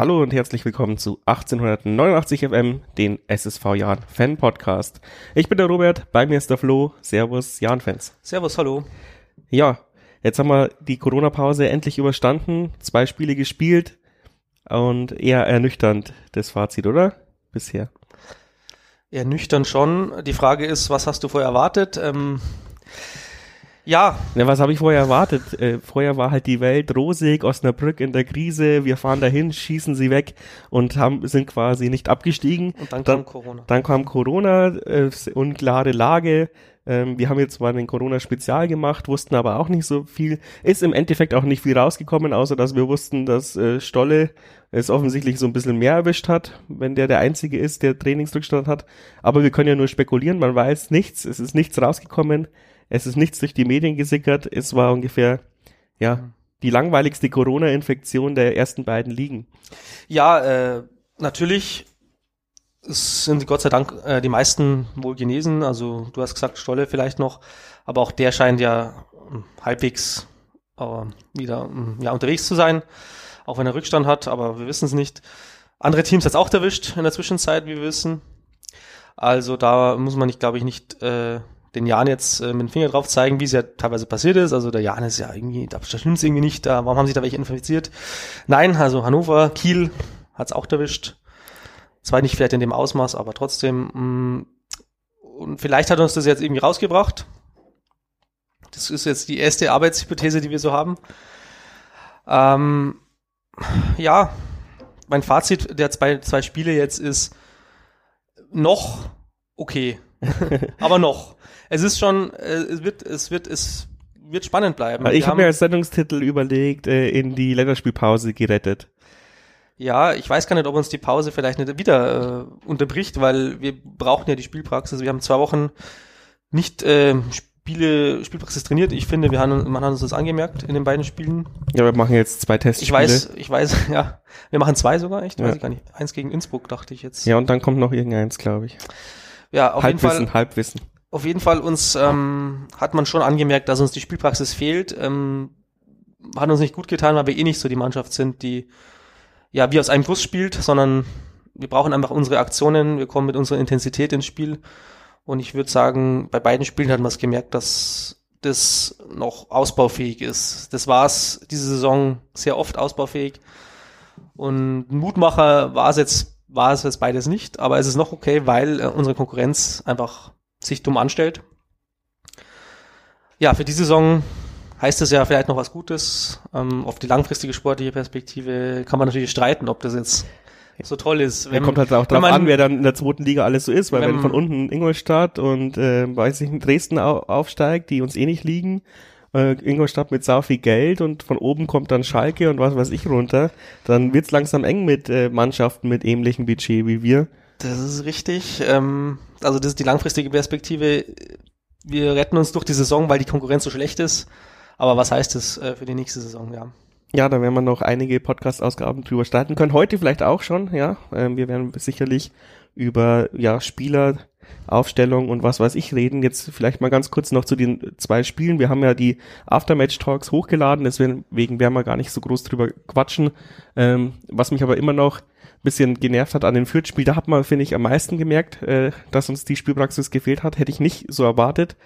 Hallo und herzlich willkommen zu 1889 FM, den SSV Jahren Fan Podcast. Ich bin der Robert, bei mir ist der Flo. Servus, Jan Fans. Servus, hallo. Ja, jetzt haben wir die Corona-Pause endlich überstanden, zwei Spiele gespielt und eher ernüchternd das Fazit, oder? Bisher. Ernüchternd schon. Die Frage ist, was hast du vorher erwartet? Ähm, ja. ja. Was habe ich vorher erwartet? Äh, vorher war halt die Welt rosig, Osnabrück in der Krise, wir fahren dahin, schießen sie weg und haben, sind quasi nicht abgestiegen. Und dann, dann kam Corona. Dann kam Corona, äh, unklare Lage. Ähm, wir haben jetzt zwar ein Corona-Spezial gemacht, wussten aber auch nicht so viel. Ist im Endeffekt auch nicht viel rausgekommen, außer dass wir wussten, dass äh, Stolle es offensichtlich so ein bisschen mehr erwischt hat, wenn der der Einzige ist, der Trainingsrückstand hat. Aber wir können ja nur spekulieren, man weiß nichts, es ist nichts rausgekommen. Es ist nichts durch die Medien gesickert. Es war ungefähr, ja, die langweiligste Corona-Infektion der ersten beiden Ligen. Ja, äh, natürlich sind Gott sei Dank äh, die meisten wohl genesen. Also du hast gesagt, Stolle vielleicht noch, aber auch der scheint ja hm, halbwegs äh, wieder hm, ja, unterwegs zu sein, auch wenn er Rückstand hat, aber wir wissen es nicht. Andere Teams hat es auch erwischt in der Zwischenzeit, wie wir wissen. Also da muss man nicht, glaube ich, nicht äh, den Jan jetzt äh, mit dem Finger drauf zeigen, wie es ja teilweise passiert ist. Also der Jan ist ja irgendwie, da stimmt es irgendwie nicht. Da, warum haben sich da welche infiziert? Nein, also Hannover, Kiel hat es auch erwischt. Zwar nicht vielleicht in dem Ausmaß, aber trotzdem. Mh, mm, und vielleicht hat uns das jetzt irgendwie rausgebracht. Das ist jetzt die erste Arbeitshypothese, die wir so haben. Ähm, ja, mein Fazit der zwei, zwei Spiele jetzt ist noch okay. aber noch es ist schon, äh, es wird, es wird, es wird spannend bleiben. Ich habe mir als Sendungstitel überlegt, äh, in die Länderspielpause gerettet. Ja, ich weiß gar nicht, ob uns die Pause vielleicht nicht wieder äh, unterbricht, weil wir brauchen ja die Spielpraxis. Wir haben zwei Wochen nicht äh, Spiele, Spielpraxis trainiert. Ich finde, wir haben, man hat uns das angemerkt in den beiden Spielen. Ja, wir machen jetzt zwei Tests. Ich weiß, ich weiß, ja. Wir machen zwei sogar, echt? Ja. Weiß ich gar nicht. Eins gegen Innsbruck, dachte ich jetzt. Ja, und dann kommt noch irgendeins, glaube ich. Ja, auf Halbwissen, jeden Fall. Halbwissen auf jeden Fall uns ähm, hat man schon angemerkt, dass uns die Spielpraxis fehlt. Ähm, hat uns nicht gut getan, weil wir eh nicht so die Mannschaft sind, die ja wie aus einem Guss spielt, sondern wir brauchen einfach unsere Aktionen, wir kommen mit unserer Intensität ins Spiel. Und ich würde sagen, bei beiden Spielen hat man es gemerkt, dass das noch ausbaufähig ist. Das war es diese Saison sehr oft ausbaufähig. Und Mutmacher war es jetzt, war es jetzt beides nicht, aber es ist noch okay, weil äh, unsere Konkurrenz einfach sich dumm anstellt. Ja, für die Saison heißt es ja vielleicht noch was Gutes. Ähm, auf die langfristige sportliche Perspektive kann man natürlich streiten, ob das jetzt so toll ist. Wenn, kommt halt auch drauf man, an, wer dann in der zweiten Liga alles so ist, weil wenn, wenn von unten Ingolstadt und äh, weiß ich Dresden au aufsteigt, die uns eh nicht liegen, äh, Ingolstadt mit sau viel Geld und von oben kommt dann Schalke und was weiß ich runter, dann wird's langsam eng mit äh, Mannschaften mit ähnlichem Budget wie wir. Das ist richtig. Ähm, also das ist die langfristige Perspektive. Wir retten uns durch die Saison, weil die Konkurrenz so schlecht ist. Aber was heißt das äh, für die nächste Saison, ja? Ja, da werden wir noch einige Podcast-Ausgaben drüber starten können. Heute vielleicht auch schon, ja. Ähm, wir werden sicherlich über ja, Spieler, Aufstellung und was weiß ich reden. Jetzt vielleicht mal ganz kurz noch zu den zwei Spielen. Wir haben ja die Aftermatch-Talks hochgeladen, deswegen werden wir gar nicht so groß drüber quatschen. Ähm, was mich aber immer noch bisschen genervt hat an den Fürth-Spiel. Da hat man, finde ich, am meisten gemerkt, äh, dass uns die Spielpraxis gefehlt hat. Hätte ich nicht so erwartet.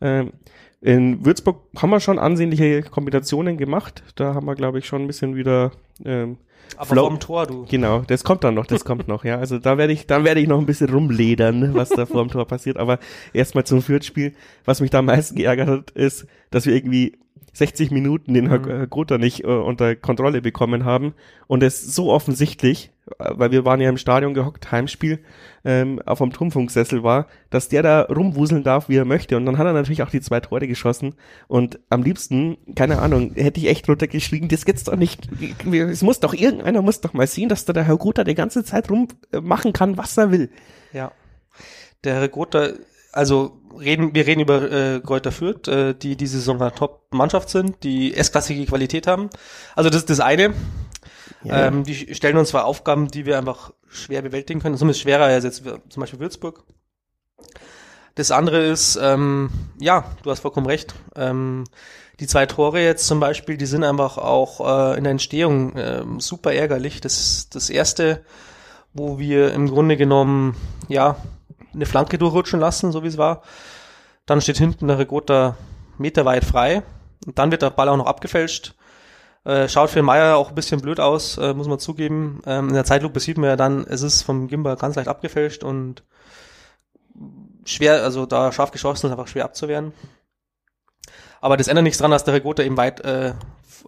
Ähm, in Würzburg haben wir schon ansehnliche Kombinationen gemacht. Da haben wir, glaube ich, schon ein bisschen wieder ähm, aber Flow. vom Tor, du. Genau, das kommt dann noch, das kommt noch, ja. Also da werde ich, da werde ich noch ein bisschen rumledern, was da vor dem Tor passiert. Aber erstmal zum Fürth-Spiel. Was mich da am meisten geärgert hat, ist, dass wir irgendwie 60 Minuten den mhm. Herr Grota nicht äh, unter Kontrolle bekommen haben und es so offensichtlich, äh, weil wir waren ja im Stadion gehockt, Heimspiel, ähm, auf dem Turmfunksessel war, dass der da rumwuseln darf, wie er möchte und dann hat er natürlich auch die zwei Tore geschossen und am liebsten, keine Ahnung, hätte ich echt runtergeschrieben, das geht's doch nicht, es muss doch, irgendeiner muss doch mal sehen, dass da der Herr Grota die ganze Zeit rummachen kann, was er will. Ja. Der Herr Grota also reden, wir reden über äh, Kräuter Fürth, äh, die diese Saison eine Top-Mannschaft sind, die S-klassige Qualität haben. Also das ist das eine. Ja. Ähm, die stellen uns zwar Aufgaben, die wir einfach schwer bewältigen können. Zumindest schwerer als jetzt zum Beispiel Würzburg. Das andere ist, ähm, ja, du hast vollkommen recht. Ähm, die zwei Tore jetzt zum Beispiel, die sind einfach auch äh, in der Entstehung äh, super ärgerlich. Das ist das erste, wo wir im Grunde genommen, ja, eine Flanke durchrutschen lassen, so wie es war. Dann steht hinten der Regota meterweit frei. Und dann wird der Ball auch noch abgefälscht. Äh, schaut für Meier auch ein bisschen blöd aus, äh, muss man zugeben. Ähm, in der Zeitlupe sieht man ja dann, es ist vom Gimba ganz leicht abgefälscht und schwer, also da scharf geschossen ist einfach schwer abzuwehren. Aber das ändert nichts dran, dass der Regota eben weit äh,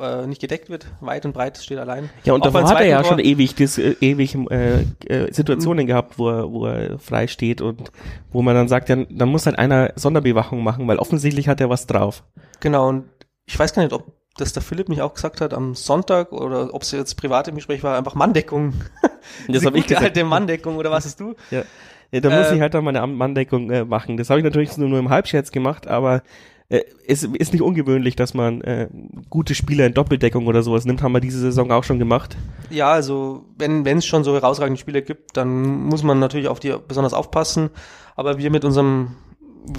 äh, nicht gedeckt wird, weit und breit steht allein. Ja, und Auch davor hat er ja zweiten schon Tor- ewig, das, äh, ewig äh, äh, Situationen gehabt, wo er, wo er frei steht und wo man dann sagt, ja, dann muss halt einer Sonderbewachung machen, weil offensichtlich hat er was drauf. Genau, und ich weiß gar nicht, ob das der Philipp nicht auch gesagt hat am Sonntag oder ob es jetzt privat im Gespräch war, einfach Manndeckung. Das habe ich gesagt. alte Manndeckung oder was hast du? Ja. Ja, da muss Äh, ich halt dann meine Manndeckung äh, machen. Das habe ich natürlich nur, nur im Halbscherz gemacht, aber äh, es ist nicht ungewöhnlich, dass man äh, gute Spieler in Doppeldeckung oder sowas nimmt. Haben wir diese Saison auch schon gemacht. Ja, also wenn wenn es schon so herausragende Spieler gibt, dann muss man natürlich auf die besonders aufpassen. Aber wir mit unserem,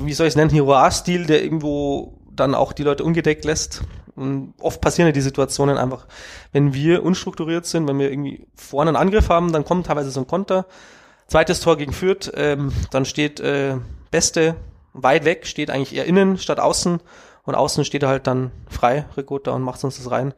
wie soll ich es nennen, Hero-A-Stil, der irgendwo dann auch die Leute ungedeckt lässt. Und oft passieren ja die Situationen einfach, wenn wir unstrukturiert sind, wenn wir irgendwie vorne einen Angriff haben, dann kommt teilweise so ein Konter. Zweites Tor gegen Fürth, ähm, dann steht äh, Beste weit weg, steht eigentlich eher innen statt außen und außen steht er halt dann frei, Ricotta, und macht uns das rein.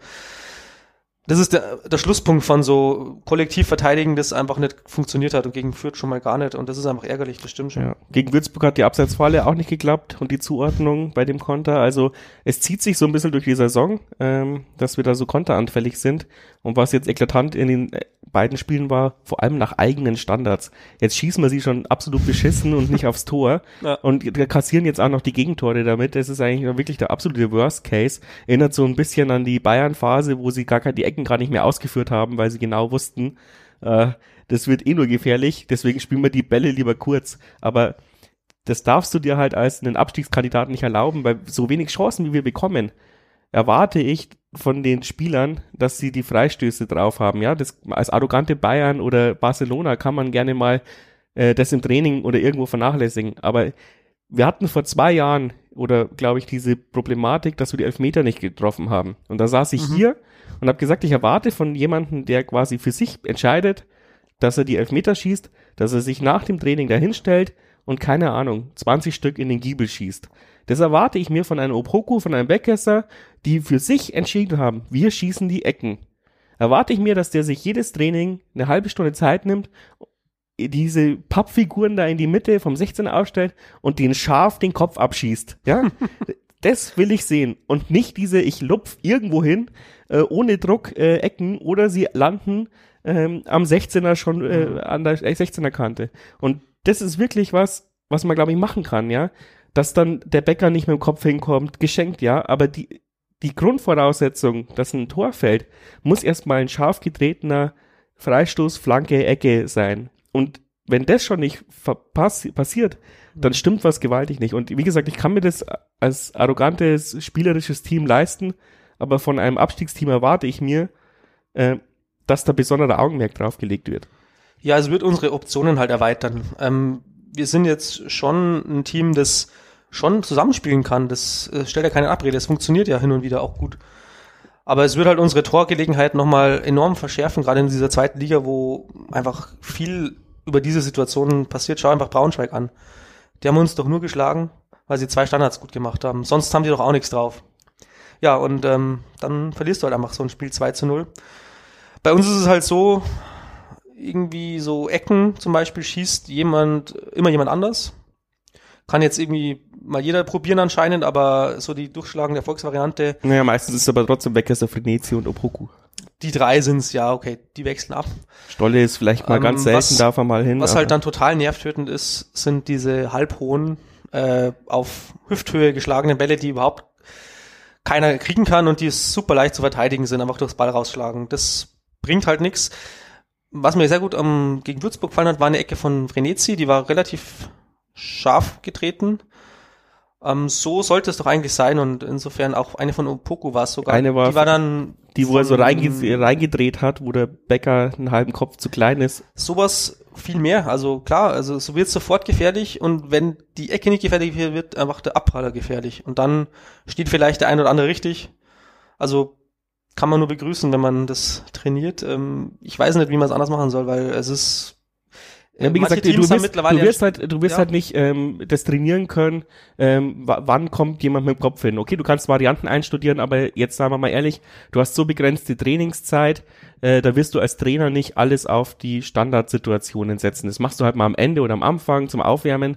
Das ist der, der Schlusspunkt von so kollektiv verteidigen, das einfach nicht funktioniert hat und gegen Fürth schon mal gar nicht. Und das ist einfach ärgerlich, das stimmt schon. Ja. Gegen Würzburg hat die Abseitsfalle auch nicht geklappt und die Zuordnung bei dem Konter. Also es zieht sich so ein bisschen durch die Saison, ähm, dass wir da so konteranfällig sind. Und was jetzt eklatant in den äh, beiden Spielen war, vor allem nach eigenen Standards. Jetzt schießen wir sie schon absolut beschissen und nicht aufs Tor. Ja. Und kassieren jetzt auch noch die Gegentore damit. Das ist eigentlich wirklich der absolute Worst Case. Erinnert so ein bisschen an die Bayern-Phase, wo sie gar keine, die Ecken gerade nicht mehr ausgeführt haben, weil sie genau wussten, äh, das wird eh nur gefährlich. Deswegen spielen wir die Bälle lieber kurz. Aber das darfst du dir halt als einen Abstiegskandidaten nicht erlauben, weil so wenig Chancen, wie wir bekommen, erwarte ich von den Spielern, dass sie die Freistöße drauf haben. Ja, das als arrogante Bayern oder Barcelona kann man gerne mal äh, das im Training oder irgendwo vernachlässigen. Aber wir hatten vor zwei Jahren oder glaube ich diese Problematik, dass wir die Elfmeter nicht getroffen haben. Und da saß ich Mhm. hier und habe gesagt, ich erwarte von jemandem, der quasi für sich entscheidet, dass er die Elfmeter schießt, dass er sich nach dem Training dahinstellt und keine Ahnung, 20 Stück in den Giebel schießt. Das erwarte ich mir von einem Opoku, von einem Beckesser, die für sich entschieden haben, wir schießen die Ecken. Erwarte ich mir, dass der sich jedes Training eine halbe Stunde Zeit nimmt, diese Pappfiguren da in die Mitte vom 16er aufstellt und den scharf den Kopf abschießt. Ja, das will ich sehen und nicht diese ich lupf irgendwo hin äh, ohne Druck äh, Ecken oder sie landen ähm, am 16er schon äh, an der äh, 16er Kante. Und das ist wirklich was, was man glaube ich machen kann, ja, dass dann der Bäcker nicht mit dem Kopf hinkommt, geschenkt, ja, aber die die Grundvoraussetzung, dass ein Tor fällt, muss erstmal ein scharf getretener Freistoß, Flanke, Ecke sein. Und wenn das schon nicht passiert, dann stimmt was gewaltig nicht. Und wie gesagt, ich kann mir das als arrogantes, spielerisches Team leisten, aber von einem Abstiegsteam erwarte ich mir, äh, dass da besonderer Augenmerk drauf gelegt wird. Ja, es wird unsere Optionen halt erweitern. Ähm, wir sind jetzt schon ein Team, das schon zusammenspielen kann. Das äh, stellt ja keine Abrede. Es funktioniert ja hin und wieder auch gut. Aber es wird halt unsere Torgelegenheit nochmal enorm verschärfen, gerade in dieser zweiten Liga, wo einfach viel über diese Situationen passiert. Schau einfach Braunschweig an. Die haben uns doch nur geschlagen, weil sie zwei Standards gut gemacht haben. Sonst haben die doch auch nichts drauf. Ja, und ähm, dann verlierst du halt einfach so ein Spiel 2 zu 0. Bei uns ist es halt so, irgendwie so Ecken zum Beispiel schießt jemand, immer jemand anders. Kann jetzt irgendwie mal jeder probieren anscheinend, aber so die durchschlagende Erfolgsvariante, Naja, meistens ist es aber trotzdem Weckesser, Frenetzi und Opoku. die drei sind's, ja, okay, die wechseln ab. Stolle ist vielleicht mal Ähm, ganz selten, was- darf er mal hin. Was aber- halt dann total nervtötend ist, sind diese halbhohen, äh, auf Hüfthöhe geschlagenen Bälle, die überhaupt keiner kriegen kann und die super leicht zu verteidigen sind, einfach durchs Ball rausschlagen. Das bringt halt nichts. Was mir sehr gut am gegen Würzburg gefallen hat, war eine Ecke von Vrenetzi, die war relativ scharf getreten. Ähm, so sollte es doch eigentlich sein und insofern auch eine von Opoku war es sogar. Eine war die war dann die, wo er so reinge reingedreht hat, wo der Bäcker einen halben Kopf zu klein ist. sowas viel mehr. Also klar, also so wird sofort gefährlich und wenn die Ecke nicht gefährlich wird, wird einfach der Abpraller gefährlich. Und dann steht vielleicht der ein oder andere richtig. Also kann man nur begrüßen, wenn man das trainiert. Ähm, ich weiß nicht, wie man es anders machen soll, weil es ist ja, wie gesagt, du wirst, du wirst halt, du wirst ja. halt nicht ähm, das trainieren können, ähm, wann kommt jemand mit dem Kopf hin. Okay, du kannst Varianten einstudieren, aber jetzt sagen wir mal ehrlich, du hast so begrenzte Trainingszeit, äh, da wirst du als Trainer nicht alles auf die Standardsituationen setzen. Das machst du halt mal am Ende oder am Anfang zum Aufwärmen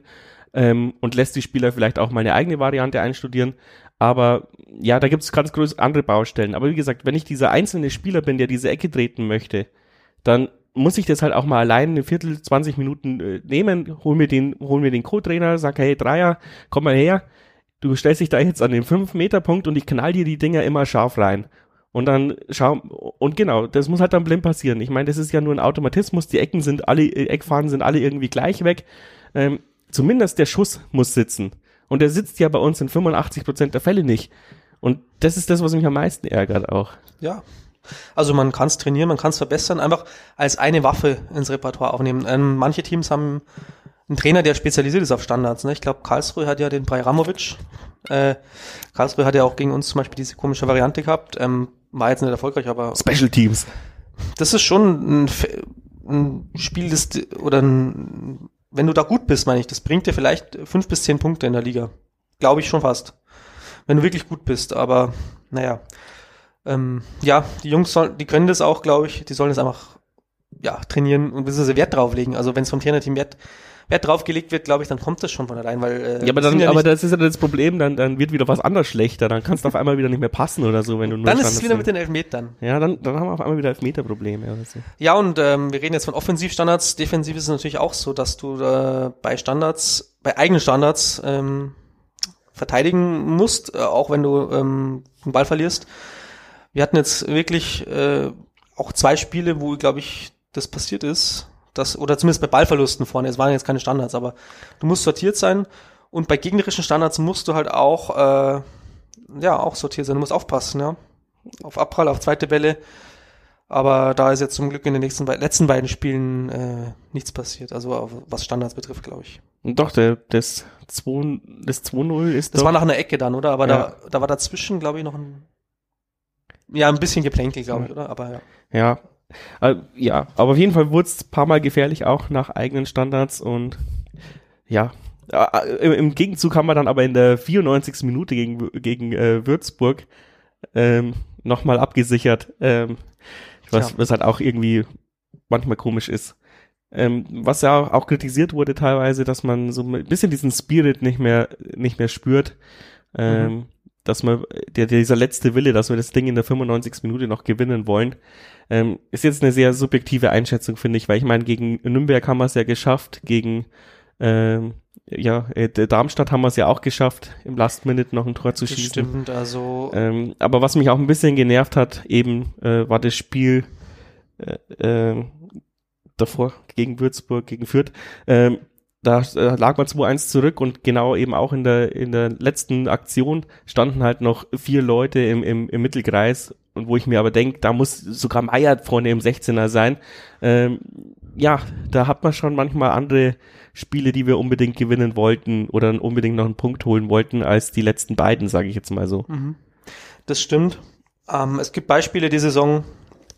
ähm, und lässt die Spieler vielleicht auch mal eine eigene Variante einstudieren. Aber ja, da gibt es ganz große andere Baustellen. Aber wie gesagt, wenn ich dieser einzelne Spieler bin, der diese Ecke treten möchte, dann muss ich das halt auch mal allein eine Viertel, 20 Minuten äh, nehmen, hol mir den, hol mir den Co-Trainer, sag, hey Dreier, komm mal her, du stellst dich da jetzt an den 5-Meter-Punkt und ich knall dir die Dinger immer scharf rein. Und dann schau, und genau, das muss halt dann blind passieren. Ich meine, das ist ja nur ein Automatismus, die Ecken sind alle, äh, Eckfahnen sind alle irgendwie gleich weg. Ähm, zumindest der Schuss muss sitzen. Und der sitzt ja bei uns in 85 Prozent der Fälle nicht. Und das ist das, was mich am meisten ärgert auch. Ja, also man kann es trainieren, man kann es verbessern, einfach als eine Waffe ins Repertoire aufnehmen. Ähm, manche Teams haben einen Trainer, der spezialisiert ist auf Standards. Ne? Ich glaube, Karlsruhe hat ja den Brajramovic. Äh, Karlsruhe hat ja auch gegen uns zum Beispiel diese komische Variante gehabt. Ähm, war jetzt nicht erfolgreich, aber. Special Teams. Das ist schon ein, ein Spiel, das, oder ein, wenn du da gut bist, meine ich, das bringt dir vielleicht fünf bis zehn Punkte in der Liga. Glaube ich schon fast. Wenn du wirklich gut bist, aber naja ähm, ja, die Jungs sollen, die können das auch, glaube ich, die sollen das einfach ja, trainieren und bzw. Wert drauflegen. Also wenn es vom Trainerteam Wert, Wert draufgelegt wird, glaube ich, dann kommt das schon von allein, weil äh, ja, aber dann, ja aber das ist ja das Problem, dann, dann wird wieder was anderes schlechter, dann kannst du auf einmal wieder nicht mehr passen oder so, wenn du nur Dann ist es wieder mit den Elfmetern. Ja, dann, dann haben wir auf einmal wieder Elfmeterprobleme. Ja, so. ja und ähm, wir reden jetzt von Offensivstandards, defensiv ist es natürlich auch so, dass du äh, bei Standards, bei eigenen Standards ähm, verteidigen musst, äh, auch wenn du ähm, den Ball verlierst. Wir hatten jetzt wirklich äh, auch zwei Spiele, wo, glaube ich, das passiert ist. Das, oder zumindest bei Ballverlusten vorne. Es waren jetzt keine Standards, aber du musst sortiert sein. Und bei gegnerischen Standards musst du halt auch, äh, ja, auch sortiert sein. Du musst aufpassen, ja. Auf Abprall, auf zweite Bälle. Aber da ist jetzt zum Glück in den nächsten letzten beiden Spielen äh, nichts passiert. Also was Standards betrifft, glaube ich. Doch, der, das 2-0 das 2 ist Das doch war nach einer Ecke dann, oder? Aber ja. da, da war dazwischen, glaube ich, noch ein ja, ein bisschen Geplänkel, glaube ich, oder? Aber ja. Ja. Äh, ja, aber auf jeden Fall wurde es ein paar Mal gefährlich, auch nach eigenen Standards und ja. Äh, im, Im Gegenzug haben wir dann aber in der 94. Minute gegen, gegen äh, Würzburg ähm, nochmal abgesichert, ähm, was, ja. was halt auch irgendwie manchmal komisch ist. Ähm, was ja auch kritisiert wurde teilweise, dass man so ein bisschen diesen Spirit nicht mehr, nicht mehr spürt. Ähm, mhm dass man, der, dieser letzte Wille, dass wir das Ding in der 95. Minute noch gewinnen wollen, ähm, ist jetzt eine sehr subjektive Einschätzung, finde ich, weil ich meine, gegen Nürnberg haben wir es ja geschafft, gegen ähm, ja, äh, Darmstadt haben wir es ja auch geschafft, im Last Minute noch ein Tor zu schießen. Stimmt, also. Ähm, aber was mich auch ein bisschen genervt hat, eben äh, war das Spiel äh, äh, davor gegen Würzburg, gegen Fürth. Ähm, da äh, lag man 2-1 zurück und genau eben auch in der, in der letzten Aktion standen halt noch vier Leute im, im, im Mittelkreis und wo ich mir aber denke, da muss sogar Meier vorne im 16er sein. Ähm, ja, da hat man schon manchmal andere Spiele, die wir unbedingt gewinnen wollten oder unbedingt noch einen Punkt holen wollten, als die letzten beiden, sage ich jetzt mal so. Mhm. Das stimmt. Ähm, es gibt Beispiele die Saison,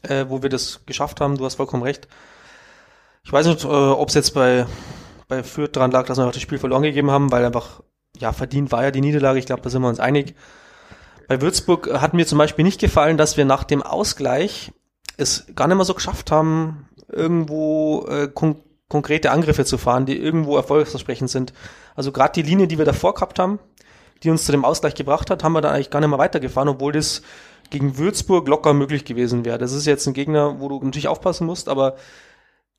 äh, wo wir das geschafft haben. Du hast vollkommen recht. Ich weiß nicht, äh, ob es jetzt bei bei Fürth dran lag, dass wir auch das Spiel verloren gegeben haben, weil einfach, ja, verdient war ja die Niederlage. Ich glaube, da sind wir uns einig. Bei Würzburg hat mir zum Beispiel nicht gefallen, dass wir nach dem Ausgleich es gar nicht mehr so geschafft haben, irgendwo äh, kon konkrete Angriffe zu fahren, die irgendwo erfolgsversprechend sind. Also gerade die Linie, die wir davor gehabt haben, die uns zu dem Ausgleich gebracht hat, haben wir dann eigentlich gar nicht mehr weitergefahren, obwohl das gegen Würzburg locker möglich gewesen wäre. Das ist jetzt ein Gegner, wo du natürlich aufpassen musst, aber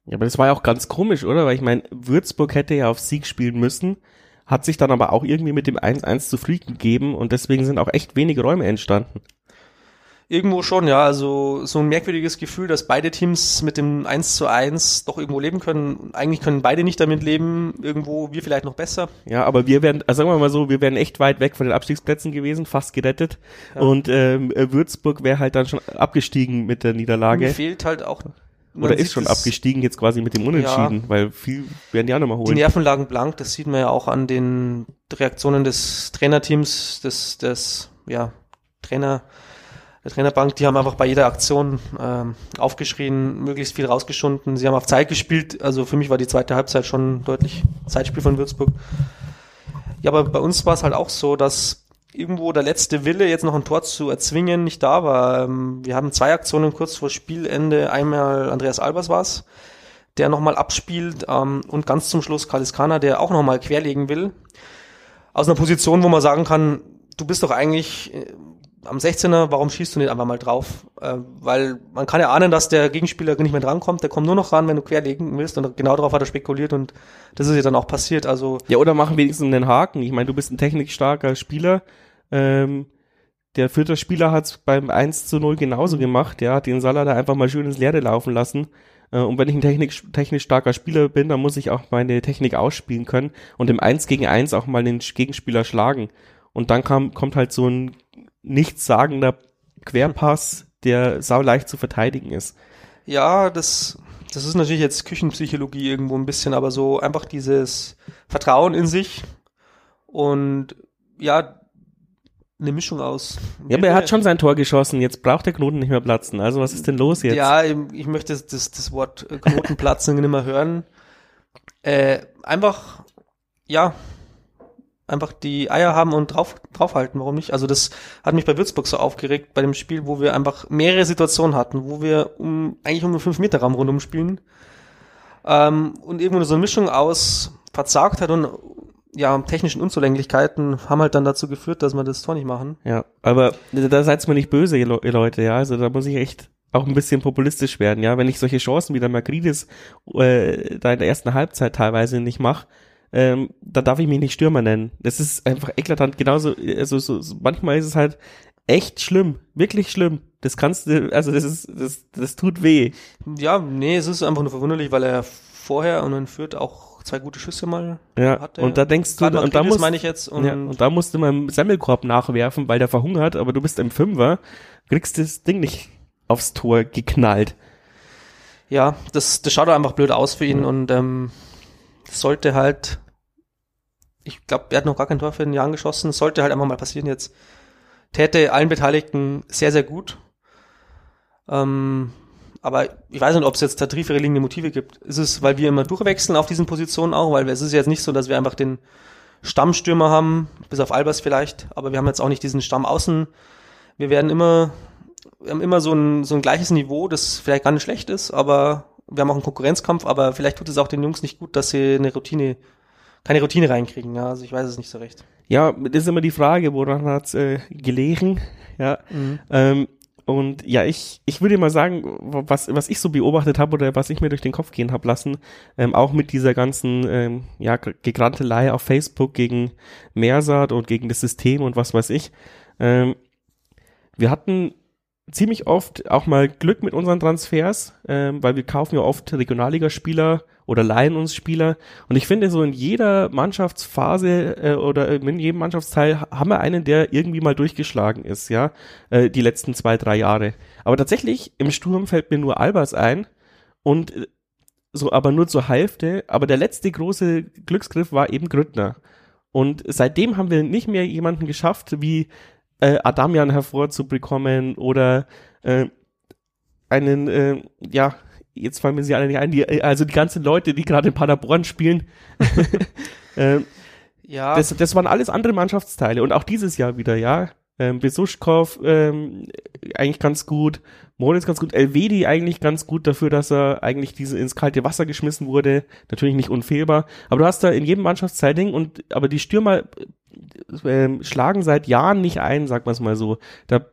ja, aber das war ja auch ganz komisch, oder? Weil ich meine, Würzburg hätte ja auf Sieg spielen müssen, hat sich dann aber auch irgendwie mit dem 1-1 zufrieden gegeben und deswegen sind auch echt wenige Räume entstanden. Irgendwo schon, ja. Also so ein merkwürdiges Gefühl, dass beide Teams mit dem 1 zu 1 doch irgendwo leben können. Eigentlich können beide nicht damit leben, irgendwo wir vielleicht noch besser. Ja, aber wir wären, also sagen wir mal so, wir wären echt weit weg von den Abstiegsplätzen gewesen, fast gerettet. Ja. Und ähm, Würzburg wäre halt dann schon abgestiegen mit der Niederlage. Mir fehlt halt auch man Oder ist schon abgestiegen jetzt quasi mit dem Unentschieden, weil viel werden die auch nochmal Die holen. Nerven lagen blank, das sieht man ja auch an den Reaktionen des Trainerteams, des, des ja, Trainer, der Trainerbank, die haben einfach bei jeder Aktion ähm, aufgeschrien, möglichst viel rausgeschunden. Sie haben auf Zeit gespielt, also für mich war die zweite Halbzeit schon deutlich Zeitspiel von Würzburg. Ja, aber bei uns war es halt auch so, dass irgendwo der letzte Wille, jetzt noch ein Tor zu erzwingen, nicht da war. Ähm, Wir haben zwei Aktionen kurz vor Spielende. Einmal Andreas Albers war's, der nochmal abspielt ähm, und ganz zum Schluss Kaliskana, der auch nochmal querlegen will. Aus einer Position, wo man sagen kann, du bist doch eigentlich äh, am 16er, warum schießt du nicht einfach mal drauf? Äh, weil man kann ja ahnen, dass der Gegenspieler nicht mehr drankommt, der kommt nur noch ran, wenn du querlegen willst und genau darauf hat er spekuliert und das ist ja dann auch passiert. Also Ja, oder machen wenigstens einen Haken. Ich meine, du bist ein technikstarker Spieler. Ähm, der vierte Spieler hat es beim 1 zu 0 genauso gemacht. Der hat den Salah da einfach mal schön ins Leere laufen lassen. Äh, und wenn ich ein technisch, technisch starker Spieler bin, dann muss ich auch meine Technik ausspielen können und im 1 gegen 1 auch mal den Gegenspieler schlagen. Und dann kam, kommt halt so ein nichtssagender Querpass, der sau leicht zu verteidigen ist. Ja, das, das ist natürlich jetzt Küchenpsychologie irgendwo ein bisschen, aber so einfach dieses Vertrauen in sich und ja, eine Mischung aus. Ja, aber er hat schon sein Tor geschossen. Jetzt braucht der Knoten nicht mehr platzen. Also was ist denn los jetzt? Ja, ich möchte das, das Wort Knotenplatzen nicht mehr hören. Äh, einfach, ja, einfach die Eier haben und drauf, draufhalten, warum nicht? Also das hat mich bei Würzburg so aufgeregt, bei dem Spiel, wo wir einfach mehrere Situationen hatten, wo wir um, eigentlich um den 5-Meter-Raum rundum spielen. Ähm, und irgendwo so eine Mischung aus verzagt hat und ja, technischen Unzulänglichkeiten haben halt dann dazu geführt, dass wir das Tor nicht machen. Ja, aber da seid's mir nicht böse, ihr Leute, ja. Also da muss ich echt auch ein bisschen populistisch werden, ja. Wenn ich solche Chancen wie der Magridis äh, da in der ersten Halbzeit teilweise nicht mache, ähm, dann darf ich mich nicht Stürmer nennen. Das ist einfach eklatant. Genauso, also so, so, manchmal ist es halt echt schlimm, wirklich schlimm. Das kannst du, also das ist, das, das tut weh. Ja, nee, es ist einfach nur verwunderlich, weil er vorher und in Fürth auch zwei gute Schüsse mal Ja, hatte. und da denkst du, und da musst, meine ich jetzt. Und ja, und da musst du mal einen Semmelkorb nachwerfen, weil der verhungert, aber du bist im Fünfer, kriegst das Ding nicht aufs Tor geknallt. ja, das, das schaut doch einfach blöd aus für ihn und ähm, sollte halt, ich glaube, er hat noch gar kein Tor für den Jahr geschossen, das sollte halt einfach mal passieren jetzt. Täte allen Beteiligten sehr, sehr gut. Ähm, aber ich weiß nicht, ob es jetzt da liegende Motive gibt. Ist es, weil wir immer durchwechseln auf diesen Positionen auch, weil es ist jetzt nicht so, dass wir einfach den Stammstürmer haben, bis auf Albers vielleicht, aber wir haben jetzt auch nicht diesen Stamm außen. Wir werden immer, wir haben immer so ein, so ein gleiches Niveau, das vielleicht gar nicht schlecht ist, aber wir haben auch einen Konkurrenzkampf, aber vielleicht tut es auch den Jungs nicht gut, dass sie eine Routine, keine Routine reinkriegen. Ja, also ich weiß es nicht so recht. Ja, das ist immer die Frage, woran hat's äh, gelegen? Ja. Ähm, und ja, ich, ich würde mal sagen, was, was ich so beobachtet habe oder was ich mir durch den Kopf gehen habe lassen, ähm, auch mit dieser ganzen ähm, ja, Gegrantelei auf Facebook gegen Mersat und gegen das System und was weiß ich. Ähm, wir hatten ziemlich oft auch mal Glück mit unseren Transfers, ähm, weil wir kaufen ja oft Regionalligaspieler oder leihen uns Spieler. Und ich finde, so in jeder Mannschaftsphase äh, oder in jedem Mannschaftsteil ha- haben wir einen, der irgendwie mal durchgeschlagen ist, ja, äh, die letzten zwei, drei Jahre. Aber tatsächlich, im Sturm fällt mir nur Albers ein und äh, so, aber nur zur Hälfte. Aber der letzte große Glücksgriff war eben Grüttner. Und seitdem haben wir nicht mehr jemanden geschafft, wie äh, Adamian hervorzubekommen oder äh, einen, äh, ja, jetzt fallen mir sie alle nicht ein, die, äh, also die ganzen Leute, die gerade in Paderborn spielen, äh, Ja, das, das waren alles andere Mannschaftsteile und auch dieses Jahr wieder, ja. Ähm, Besuschkow ähm, eigentlich ganz gut, Moritz ganz gut, Elvedi eigentlich ganz gut dafür, dass er eigentlich diese ins kalte Wasser geschmissen wurde. Natürlich nicht unfehlbar, aber du hast da in jedem Mannschaftsteil Ding und aber die Stürmer äh, ähm, schlagen seit Jahren nicht ein, sag man es mal so. Da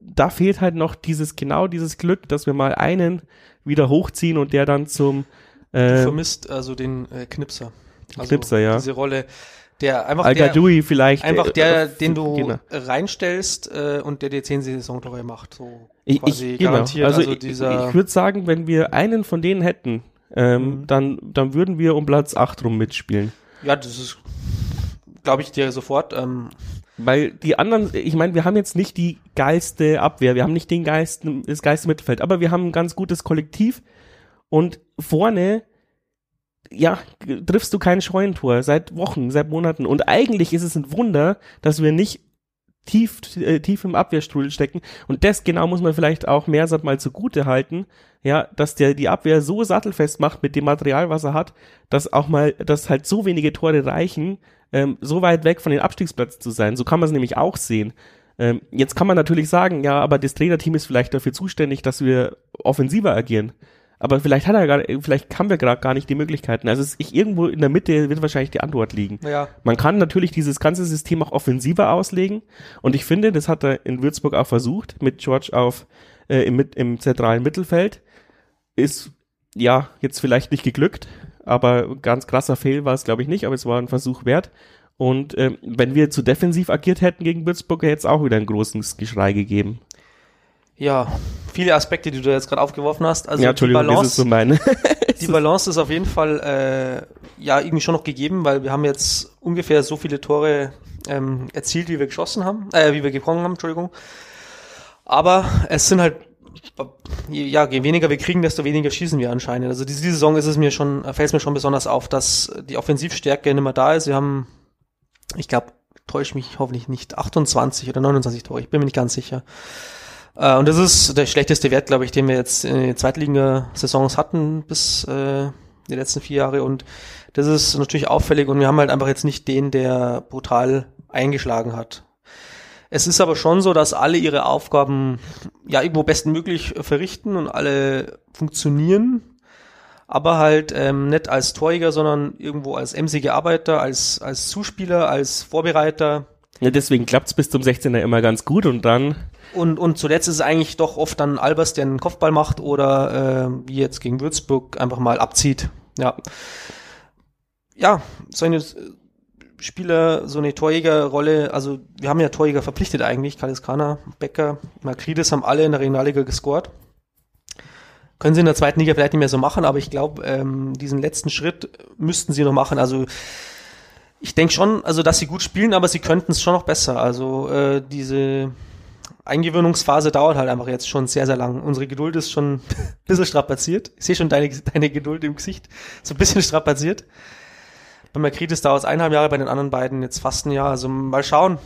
da fehlt halt noch dieses genau dieses Glück, dass wir mal einen wieder hochziehen und der dann zum du äh, vermisst also den äh, Knipser. Also Knipser, ja. Diese Rolle, der einfach der, Al-Gadoui vielleicht einfach äh, der, äh, den du genau. reinstellst äh, und der dir zehn Saisontore macht. So Ich, ich, genau. Also, Also, ich, dieser ich würde sagen, wenn wir einen von denen hätten, ähm, Mhm. dann, dann würden wir um Platz 8 rum mitspielen. Ja, das ist, glaube ich dir sofort. Ähm, Weil die anderen, ich meine, wir haben jetzt nicht die geilste Abwehr, wir haben nicht den geilsten, das geilste Mittelfeld, aber wir haben ein ganz gutes Kollektiv. und vorne ja, triffst du kein Scheunentor seit Wochen, seit Monaten. Und eigentlich ist es ein Wunder, dass wir nicht tief, äh, tief im Abwehrstrudel stecken. Und das genau muss man vielleicht auch Mersat mal zugute halten, ja, dass der die Abwehr so sattelfest macht mit dem Material, was er hat, dass auch mal, dass halt so wenige Tore reichen, ähm, so weit weg von den Abstiegsplätzen zu sein. So kann man es nämlich auch sehen. Ähm, jetzt kann man natürlich sagen, ja, aber das Trainerteam ist vielleicht dafür zuständig, dass wir offensiver agieren aber vielleicht hat er gar, vielleicht haben wir gerade gar nicht die Möglichkeiten. Also es ist irgendwo in der Mitte wird wahrscheinlich die Antwort liegen. Ja. Man kann natürlich dieses ganze System auch offensiver auslegen und ich finde, das hat er in Würzburg auch versucht mit George auf äh, im, im zentralen Mittelfeld. Ist ja jetzt vielleicht nicht geglückt, aber ganz krasser Fehl war es glaube ich nicht, aber es war ein Versuch wert. Und ähm, wenn wir zu defensiv agiert hätten gegen Würzburg, hätte es auch wieder ein großes Geschrei gegeben. Ja, viele Aspekte, die du jetzt gerade aufgeworfen hast. Also ja, Entschuldigung, die Balance, das ist so meine. die Balance ist auf jeden Fall äh, ja irgendwie schon noch gegeben, weil wir haben jetzt ungefähr so viele Tore ähm, erzielt, wie wir geschossen haben, äh, wie wir gekommen haben, Entschuldigung. Aber es sind halt ja, je weniger wir kriegen, desto weniger schießen wir anscheinend. Also diese, diese Saison ist es mir schon, fällt es mir schon besonders auf, dass die Offensivstärke nicht mehr da ist. Wir haben, ich glaube, täusche mich hoffentlich nicht, 28 oder 29 Tore, ich bin mir nicht ganz sicher. Äh, und das ist der schlechteste Wert, glaube ich, den wir jetzt in den Zweitliga-Saisons hatten bis äh, die letzten vier Jahre. Und das ist natürlich auffällig und wir haben halt einfach jetzt nicht den, der brutal eingeschlagen hat. Es ist aber schon so, dass alle ihre Aufgaben ja irgendwo bestmöglich verrichten und alle funktionieren, aber halt ähm, nicht als Torjäger, sondern irgendwo als emsige Arbeiter, als, als Zuspieler, als Vorbereiter. Ja, deswegen klappt's bis zum 16er immer ganz gut und dann und, und zuletzt ist es eigentlich doch oft dann Albers, der einen Kopfball macht oder äh, wie jetzt gegen Würzburg einfach mal abzieht. Ja. Ja, so eine Spieler, so eine Torjägerrolle, also wir haben ja Torjäger verpflichtet eigentlich, Kaliskana, Becker, Makridis haben alle in der Regionalliga gescored. Können sie in der zweiten Liga vielleicht nicht mehr so machen, aber ich glaube, ähm, diesen letzten Schritt müssten sie noch machen. Also ich denke schon, also dass sie gut spielen, aber sie könnten es schon noch besser. Also äh, diese Eingewöhnungsphase dauert halt einfach jetzt schon sehr, sehr lang. Unsere Geduld ist schon ein bisschen strapaziert. Ich sehe schon deine, deine Geduld im Gesicht. So ein bisschen strapaziert. Bei Makritis dauert es eineinhalb Jahre, bei den anderen beiden jetzt fast ein Jahr. Also mal schauen.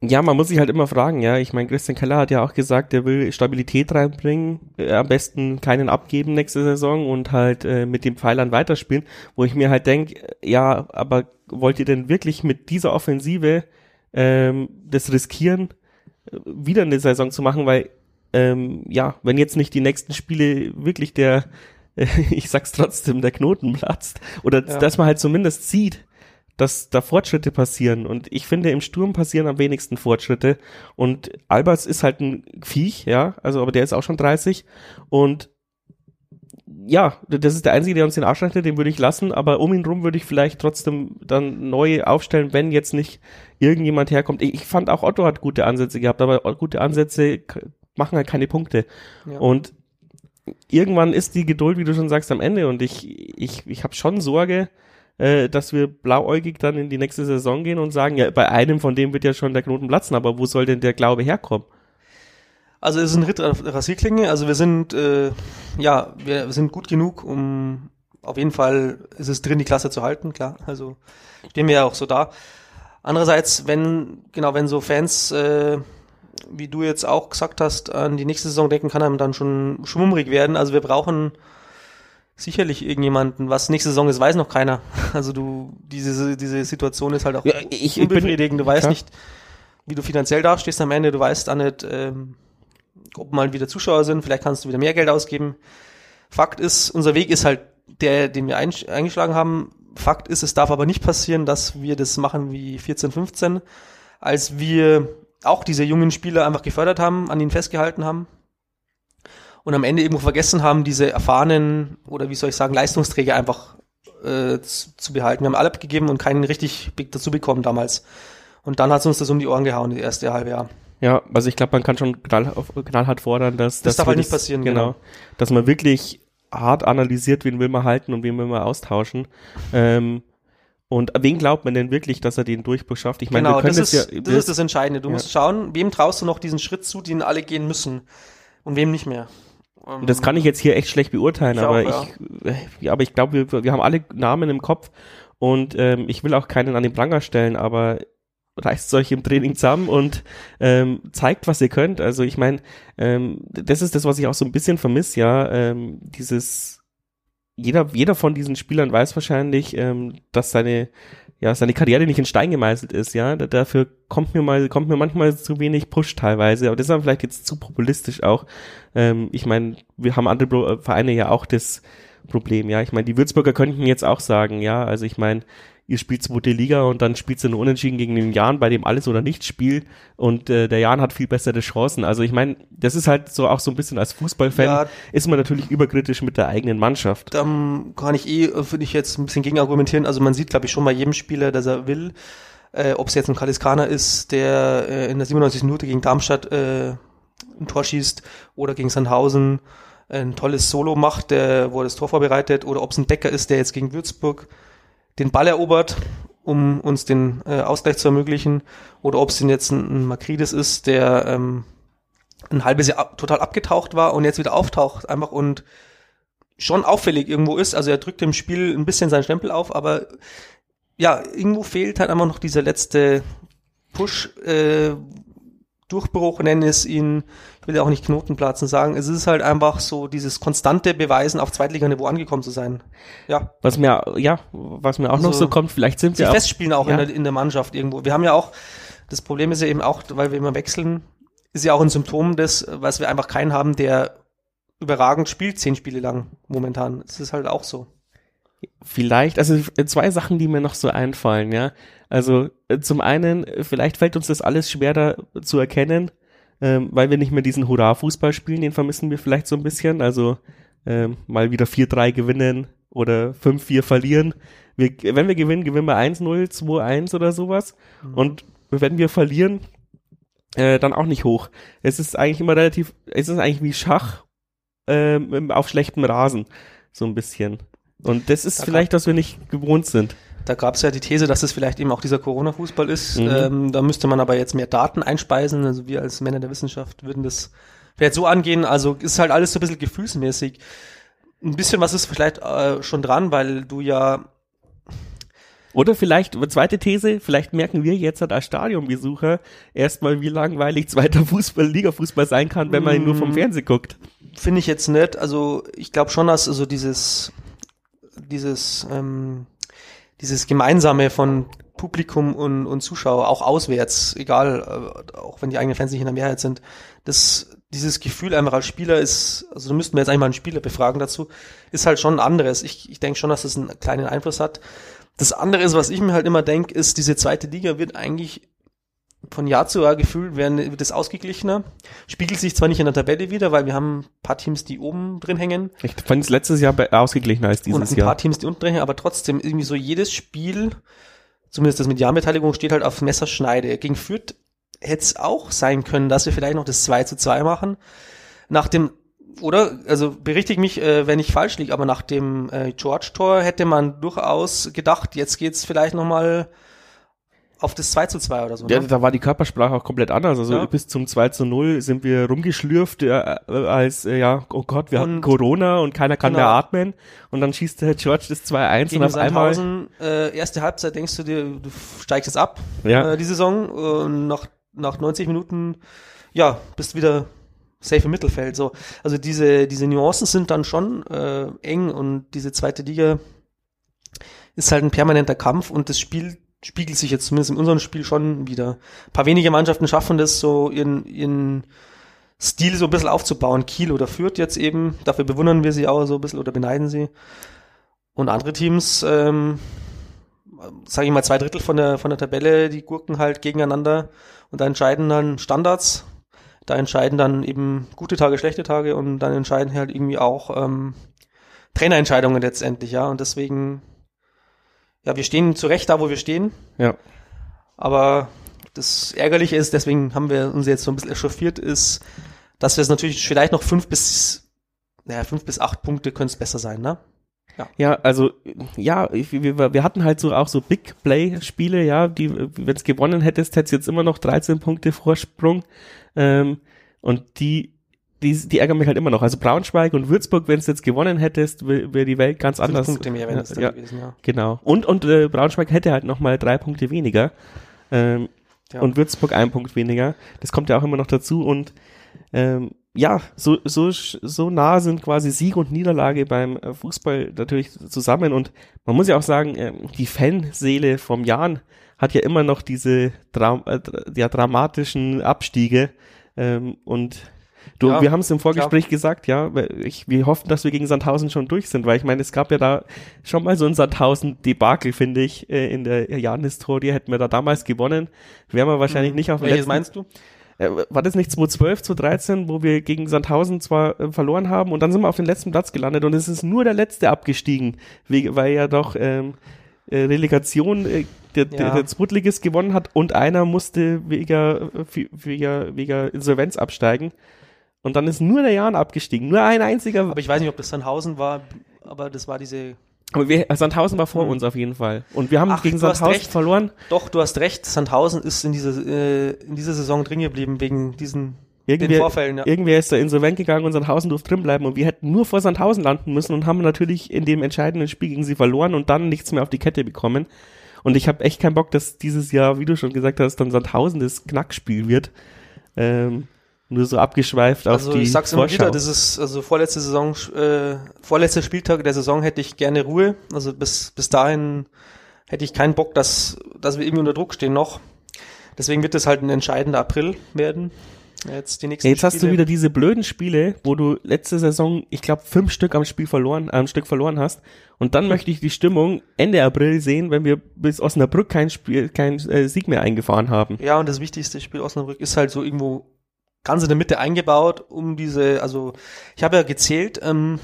Ja, man muss sich halt immer fragen, ja. Ich meine, Christian Keller hat ja auch gesagt, er will Stabilität reinbringen, äh, am besten keinen abgeben nächste Saison und halt äh, mit den Pfeilern weiterspielen, wo ich mir halt denke, ja, aber wollt ihr denn wirklich mit dieser Offensive ähm, das riskieren? wieder eine Saison zu machen, weil ähm, ja, wenn jetzt nicht die nächsten Spiele wirklich der, äh, ich sag's trotzdem, der Knoten platzt oder ja. dass man halt zumindest sieht, dass da Fortschritte passieren. Und ich finde, im Sturm passieren am wenigsten Fortschritte. Und Albers ist halt ein Viech, ja, also aber der ist auch schon 30 und ja, das ist der Einzige, der uns den Arsch rettet, den würde ich lassen, aber um ihn rum würde ich vielleicht trotzdem dann neu aufstellen, wenn jetzt nicht irgendjemand herkommt. Ich, fand auch Otto hat gute Ansätze gehabt, aber gute Ansätze machen halt keine Punkte. Ja. Und irgendwann ist die Geduld, wie du schon sagst, am Ende und ich, ich, ich habe schon Sorge, äh, dass wir blauäugig dann in die nächste Saison gehen und sagen, ja, bei einem von dem wird ja schon der Knoten platzen, aber wo soll denn der Glaube herkommen? Also es ist ein Ritt Rasierklinge. Also wir sind äh, ja, wir sind gut genug, um auf jeden Fall ist es drin, die Klasse zu halten, klar. Also stehen wir ja auch so da. Andererseits, wenn genau, wenn so Fans äh, wie du jetzt auch gesagt hast, an die nächste Saison denken, kann einem dann schon schwummrig werden. Also wir brauchen sicherlich irgendjemanden. Was nächste Saison ist, weiß noch keiner. Also du, diese, diese Situation ist halt auch ja, ich, unbefriedigend. Du weißt klar. nicht, wie du finanziell dastehst am Ende. Du weißt auch nicht, ähm, ob mal wieder Zuschauer sind, vielleicht kannst du wieder mehr Geld ausgeben. Fakt ist, unser Weg ist halt der, den wir eingeschlagen haben. Fakt ist, es darf aber nicht passieren, dass wir das machen wie 14, 15, als wir auch diese jungen Spieler einfach gefördert haben, an ihnen festgehalten haben und am Ende irgendwo vergessen haben, diese erfahrenen oder wie soll ich sagen, Leistungsträger einfach äh, zu, zu, behalten. Wir haben alle abgegeben und keinen richtig dazu bekommen damals. Und dann hat es uns das um die Ohren gehauen, das erste halbe Jahr. Ja, also ich glaube, man kann schon knall, knallhart fordern, dass das darf halt nicht passieren, genau, genau, dass man wirklich hart analysiert, wen will man halten und wen will man austauschen. Ähm, und wen glaubt man denn wirklich, dass er den Durchbruch schafft? Ich meine, genau, wir können das, ist, ja, das ist das Entscheidende. Du ja. musst schauen, wem traust du noch diesen Schritt zu, den alle gehen müssen und wem nicht mehr. Ähm, Das kann ich jetzt hier echt schlecht beurteilen, Ich aber auch, ich, äh, ja, aber ich glaube, wir, wir haben alle Namen im Kopf und ähm, ich will auch keinen an den Pranger stellen, aber reißt euch im Training zusammen und ähm, zeigt, was ihr könnt. Also ich meine, ähm, das ist das, was ich auch so ein bisschen vermisse, ja, ähm, dieses jeder, jeder von diesen Spielern weiß wahrscheinlich, ähm, dass seine, ja, seine Karriere nicht in Stein gemeißelt ist, ja. Da, dafür kommt mir mal, kommt mir manchmal zu wenig Push teilweise, aber das ist dann vielleicht jetzt zu populistisch auch. Ähm, ich meine, wir haben andere Pro Vereine ja auch das Problem, ja. Ich meine, die Würzburger könnten jetzt auch sagen, ja, also ich meine, ihr spielt zweite Liga und dann spielt ihr nur unentschieden gegen den Jan, bei dem alles oder nichts spielt und äh, der Jan hat viel bessere Chancen. Also ich meine, das ist halt so auch so ein bisschen als Fußballfan Ja. ist man natürlich überkritisch mit der eigenen Mannschaft. Da kann ich eh, äh, finde ich jetzt ein bisschen gegenargumentieren. Also man sieht, glaube ich, schon bei jedem Spieler, dass er will, äh, ob es jetzt ein Kaliskaner ist, der äh, in der 97. Minute gegen Darmstadt äh, ein Tor schießt oder gegen Sandhausen ein tolles Solo macht, der, wo er das Tor vorbereitet, oder ob es ein Decker ist, der jetzt gegen Würzburg den Ball erobert, um uns den äh, Ausgleich zu ermöglichen, oder ob es denn jetzt ein, ein Makridis ist, der ähm, ein halbes Jahr ab, total abgetaucht war und jetzt wieder auftaucht, einfach und schon auffällig irgendwo ist. Also er drückt im Spiel ein bisschen seinen Stempel auf, aber ja, irgendwo fehlt halt einfach noch dieser letzte Push, äh, Durchbruch, nenne es ihn, ich will ja auch nicht Knotenplatzen sagen. Es ist halt einfach so dieses konstante Beweisen, auf Zweitliganiveau angekommen zu sein. Ja. Was mir, ja, was mir auch noch Also, so kommt, vielleicht sind wir auch, festspielen auch ja. in, der, in der Mannschaft irgendwo. Wir haben ja auch, das Problem ist ja eben auch, weil wir immer wechseln, ist ja auch ein Symptom des, was wir einfach keinen haben, der überragend spielt, zehn Spiele lang momentan. Es ist halt auch so. Vielleicht, also zwei Sachen, die mir noch so einfallen, ja. Also äh, zum einen, äh, vielleicht fällt uns das alles schwer da zu erkennen, ähm, weil wir nicht mehr diesen Hurra-Fußball spielen, den vermissen wir vielleicht so ein bisschen. Also ähm, mal wieder 4-3 gewinnen oder 5-4 verlieren. Wir, wenn wir gewinnen, gewinnen wir 1-0, 2-1 oder sowas. Und wenn wir verlieren, äh, dann auch nicht hoch. Es ist eigentlich immer relativ, es ist eigentlich wie Schach ähm, auf schlechtem Rasen, so ein bisschen. Und das ist Da vielleicht, dass wir nicht gewohnt sind. Da gab es ja die These, dass es vielleicht eben auch dieser Corona-Fußball ist. Mhm. Ähm, da müsste man aber jetzt mehr Daten einspeisen. Also wir als Männer der Wissenschaft würden das vielleicht so angehen. Also ist halt alles so ein bisschen gefühlsmäßig. Ein bisschen was ist vielleicht äh, schon dran, weil du ja Oder vielleicht, zweite These, vielleicht merken wir jetzt halt als Stadionbesucher erstmal, wie langweilig zweiter Fußball, Liga-Fußball sein kann, wenn man ihn nur vom Mhm. Fernsehen guckt. Finde ich jetzt nicht. Also ich glaube schon, dass also dieses, dieses, ähm, dieses Gemeinsame von Publikum und, und Zuschauer, auch auswärts, egal, äh, auch wenn die eigenen Fans nicht in der Mehrheit sind, das, dieses Gefühl einfach als Spieler ist, also da müssten wir jetzt eigentlich mal einen Spieler befragen dazu, ist halt schon ein anderes. Ich, ich denke schon, dass das einen kleinen Einfluss hat. Das andere ist, was ich mir halt immer denke, ist, diese zweite Liga wird eigentlich von Jahr zu Jahr gefühlt werden, wird es ausgeglichener. Spiegelt sich zwar nicht in der Tabelle wieder, weil wir haben ein paar Teams, die oben drin hängen Ich fand es letztes Jahr ausgeglichener als und dieses ein Jahr. paar Teams, die unten drin hängen, aber trotzdem irgendwie so jedes Spiel, zumindest das mit Jahrbeteiligung, steht halt auf Messerschneide. Gegen Fürth hätte es auch sein können, dass wir vielleicht noch das 2 zu 2 machen. Nach dem, oder, also berichtige mich, äh, wenn ich falsch liege, aber nach dem äh, George-Tor hätte man durchaus gedacht, jetzt geht's vielleicht noch mal auf das 2 zu 2 oder so. Ja, ne? da war die Körpersprache auch komplett anders. Also Ja. bis zum 2 zu 0 sind wir rumgeschlürft, äh, als, äh, ja, oh Gott, wir hatten Und- Corona und keiner kann Genau. mehr atmen. Und dann schießt der George das 2-1 und auf einmal, äh, erste Halbzeit denkst du dir, du steigst jetzt ab, ja, äh, die Saison. Und nach, nach 90 Minuten, ja, bist wieder safe im Mittelfeld. So. Also diese, diese Nuancen sind dann schon äh, eng und diese zweite Liga ist halt ein permanenter Kampf und das Spiel spiegelt sich jetzt zumindest in unserem Spiel schon wieder. Ein paar wenige Mannschaften schaffen das so ihren, ihren Stil so ein bisschen aufzubauen. Kiel oder Fürth jetzt eben, dafür bewundern wir sie auch so ein bisschen oder beneiden sie. Und andere Teams, ähm, sage ich mal, zwei Drittel von der, von der Tabelle, die gurken halt gegeneinander und da entscheiden dann Standards, da entscheiden dann eben gute Tage, schlechte Tage und dann entscheiden halt irgendwie auch ähm, Trainerentscheidungen letztendlich, ja. Und deswegen, ja, wir stehen zu Recht da, wo wir stehen, ja. aber das Ärgerliche ist, deswegen haben wir uns jetzt so ein bisschen echauffiert, ist, dass wir es natürlich vielleicht noch fünf bis, naja, fünf bis acht Punkte können es besser sein, ne? Ja, also ja, wir, wir hatten halt so auch so Big Play Spiele, ja, die wenn es gewonnen hättest, hättest jetzt immer noch 13 Punkte Vorsprung ähm, und die die, die ärgern mich halt immer noch. Also Braunschweig und Würzburg, wenn es jetzt gewonnen hättest, wäre wär die Welt ganz Fünf anders. Punkte mehr wären dann ja, gewesen, ja. Genau. Und, und äh, Braunschweig hätte halt nochmal drei Punkte weniger. Ähm, Ja. Und Würzburg ein Punkt weniger. Das kommt ja auch immer noch dazu. Und ähm, ja, so, so, so nah sind quasi Sieg und Niederlage beim äh, Fußball natürlich zusammen. Und man muss ja auch sagen, ähm, die Fanseele vom Jan hat ja immer noch diese äh, dra- ja, dramatischen Abstiege. Ähm, und du, Ja, wir haben es im Vorgespräch gesagt, ja, ich, wir hoffen, dass wir gegen Sandhausen schon durch sind, weil ich meine, es gab ja da schon mal so ein Sandhausen-Debakel, finde ich, äh, in der Jan-Historie. Hätten wir da damals gewonnen, wären wir wahrscheinlich nicht auf dem Welches letzten meinst du? äh, war das nicht 2012, 2013, wo wir gegen Sandhausen zwar äh, verloren haben und dann sind wir auf den letzten Platz gelandet und es ist nur der letzte abgestiegen, weil ja doch ähm, äh, Relegation äh, der, der, Ja. der Zweitligist gewonnen hat und einer musste wegen, äh, wegen, wegen Insolvenz absteigen. Und dann ist nur der Jan abgestiegen, nur ein einziger. Aber ich weiß nicht, ob das Sandhausen war, aber das war diese. Aber wir, Sandhausen war vor Hm. uns auf jeden Fall. Und wir haben Ach, gegen Sandhausen verloren. Doch, du hast recht, Sandhausen ist in dieser, äh, in dieser Saison drin geblieben wegen diesen Irgendwer, Vorfällen. Ja. irgendwer ist da insolvent gegangen und Sandhausen durfte drin bleiben und wir hätten nur vor Sandhausen landen müssen und haben natürlich in dem entscheidenden Spiel gegen sie verloren und dann nichts mehr auf die Kette bekommen. Und ich habe echt keinen Bock, dass dieses Jahr, wie du schon gesagt hast, dann Sandhausen das Knackspiel wird. Ähm, nur so abgeschweift Also auf die ich sag's immer Vorschau. wieder, das ist also vorletzte Saison, äh, vorletzter Spieltag der Saison hätte ich gerne Ruhe. Also bis bis dahin hätte ich keinen Bock, dass dass wir irgendwie unter Druck stehen noch. Deswegen wird es halt ein entscheidender April werden. Jetzt die nächsten jetzt hast du wieder diese blöden Spiele, wo du letzte Saison, ich glaube, fünf Stück am Spiel verloren, am Stück verloren hast. Und dann möchte ich die Stimmung Ende April sehen, wenn wir bis Osnabrück kein Spiel, kein äh, Sieg mehr eingefahren haben. Ja, und das wichtigste Spiel Osnabrück ist halt so irgendwo ganz in der Mitte eingebaut, um diese, also ich habe ja gezählt ähm,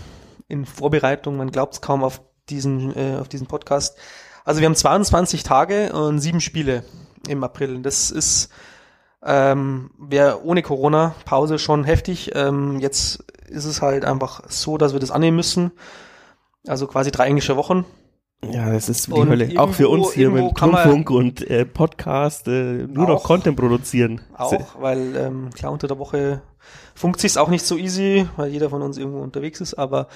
in Vorbereitung, man glaubt es kaum auf diesen, äh, auf diesen Podcast. Also wir haben 22 Tage und sieben Spiele im April. Das ist ähm, wäre ohne Corona-Pause schon heftig. Ähm, jetzt ist es halt einfach so, dass wir das annehmen müssen. Also quasi drei englische Wochen. Ja, das ist die Und Hölle. Auch für uns hier mit Rundfunk und äh, Podcast äh, nur noch Auch. Content produzieren. Auch, weil ähm, klar unter der Woche funkt sich's auch nicht so easy, weil jeder von uns irgendwo unterwegs ist, aber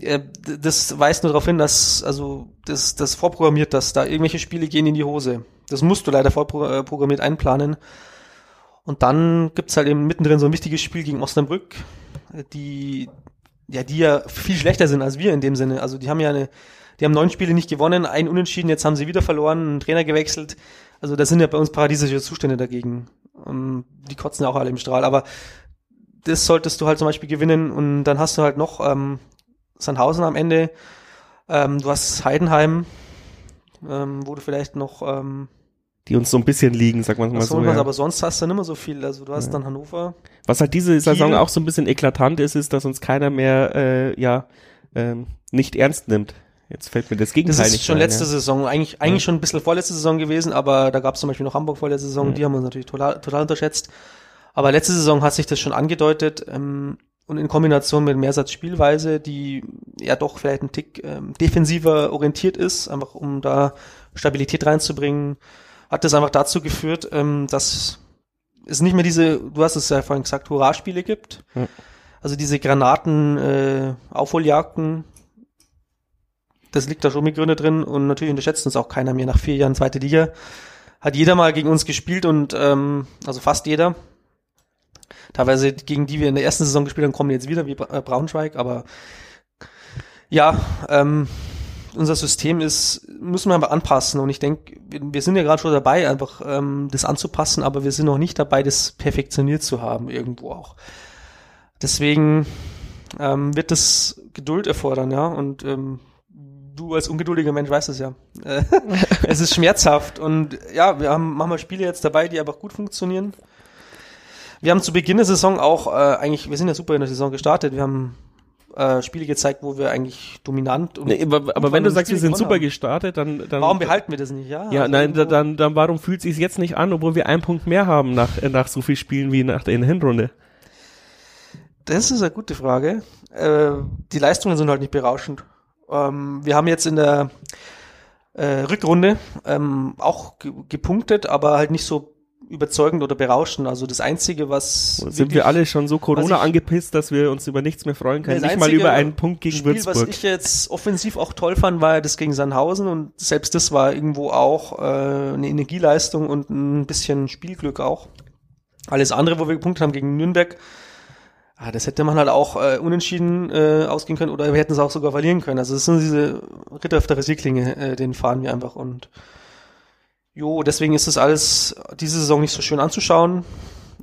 äh, das weist nur darauf hin, dass also das, das vorprogrammiert, dass da irgendwelche Spiele gehen in die Hose. Das musst du leider vorprogrammiert einplanen. Und dann gibt's halt eben mittendrin so ein wichtiges Spiel gegen Osnabrück, äh, die ja die ja viel schlechter sind als wir in dem Sinne. Also die haben ja eine, die haben neun Spiele nicht gewonnen, ein Unentschieden, jetzt haben sie wieder verloren, einen Trainer gewechselt. Also das sind ja bei uns paradiesische Zustände dagegen. Ähm, die kotzen ja auch alle im Strahl. Aber das solltest du halt zum Beispiel gewinnen und dann hast du halt noch ähm, Sandhausen am Ende. Ähm, du hast Heidenheim, ähm, wo du vielleicht noch ähm, Die uns so ein bisschen liegen, sagen wir mal so. Ja. aber sonst hast du nicht mehr so viel. Also du hast Ja. dann Hannover. Was halt diese Saison Kiel. auch so ein bisschen eklatant ist, ist, dass uns keiner mehr äh, ja ähm, nicht ernst nimmt. Jetzt fällt mir das Gegenteil Das ist nicht schon ein, letzte ja. Saison, eigentlich, eigentlich schon ein bisschen vorletzte Saison gewesen, aber da gab es zum Beispiel noch Hamburg vorletzte Saison, die haben uns natürlich total, total unterschätzt. Aber letzte Saison hat sich das schon angedeutet ähm, und in Kombination mit Mehrsatz Spielweise, die ja doch vielleicht ein Tick ähm, defensiver orientiert ist, einfach um da Stabilität reinzubringen, hat das einfach dazu geführt, ähm, dass es nicht mehr diese, du hast es ja vorhin gesagt, Hurra-Spiele gibt. Ja. Also diese Granaten, äh, Aufholjagden, das liegt da schon mit Gründe drin und natürlich unterschätzt uns auch keiner mehr nach vier Jahren zweite Liga. Hat jeder mal gegen uns gespielt und ähm, also fast jeder. Teilweise gegen die wir in der ersten Saison gespielt haben, kommen jetzt wieder wie äh, Braunschweig, aber ja, ähm, unser System ist, müssen wir aber anpassen und ich denke, wir, sind ja gerade schon dabei, einfach ähm, das anzupassen, aber wir sind noch nicht dabei, das perfektioniert zu haben irgendwo auch. Deswegen ähm, wird das Geduld erfordern, ja, und ähm, du als ungeduldiger Mensch weißt es ja. Äh, es ist schmerzhaft und ja, wir haben manchmal Spiele jetzt dabei, die einfach gut funktionieren. Wir haben zu Beginn der Saison auch äh, eigentlich, wir sind ja super in der Saison gestartet, wir haben äh, Spiele gezeigt, wo wir eigentlich dominant und Nee, aber, aber wenn du sagst, wir sind super haben. gestartet, dann, dann Warum behalten wir das nicht, ja? ja, Also nein, da- irgendwo- dann, dann warum fühlt sich's jetzt nicht an, obwohl wir einen Punkt mehr haben nach, äh, nach so viel Spielen wie nach der Hinrunde? Das ist eine gute Frage. Äh, die Leistungen sind halt nicht berauschend. Ähm, wir haben jetzt in der äh, Rückrunde ähm, auch ge gepunktet, aber halt nicht so überzeugend oder berauschend. Also das Einzige, was. Sind wir alle schon so Corona ich, angepisst, dass wir uns über nichts mehr freuen können? Nicht mal über einen Punkt gegen Spiel, Würzburg. Was ich jetzt offensiv auch toll fand, war das gegen Sandhausen und selbst das war irgendwo auch äh, eine Energieleistung und ein bisschen Spielglück auch. Alles andere, wo wir gepunktet haben gegen Nürnberg, ah, das hätte man halt auch äh, unentschieden äh, ausgehen können oder wir hätten es auch sogar verlieren können. Also das sind diese Ritter auf der Rasierklinge, äh, den fahren wir einfach und Jo, deswegen ist es alles diese Saison nicht so schön anzuschauen.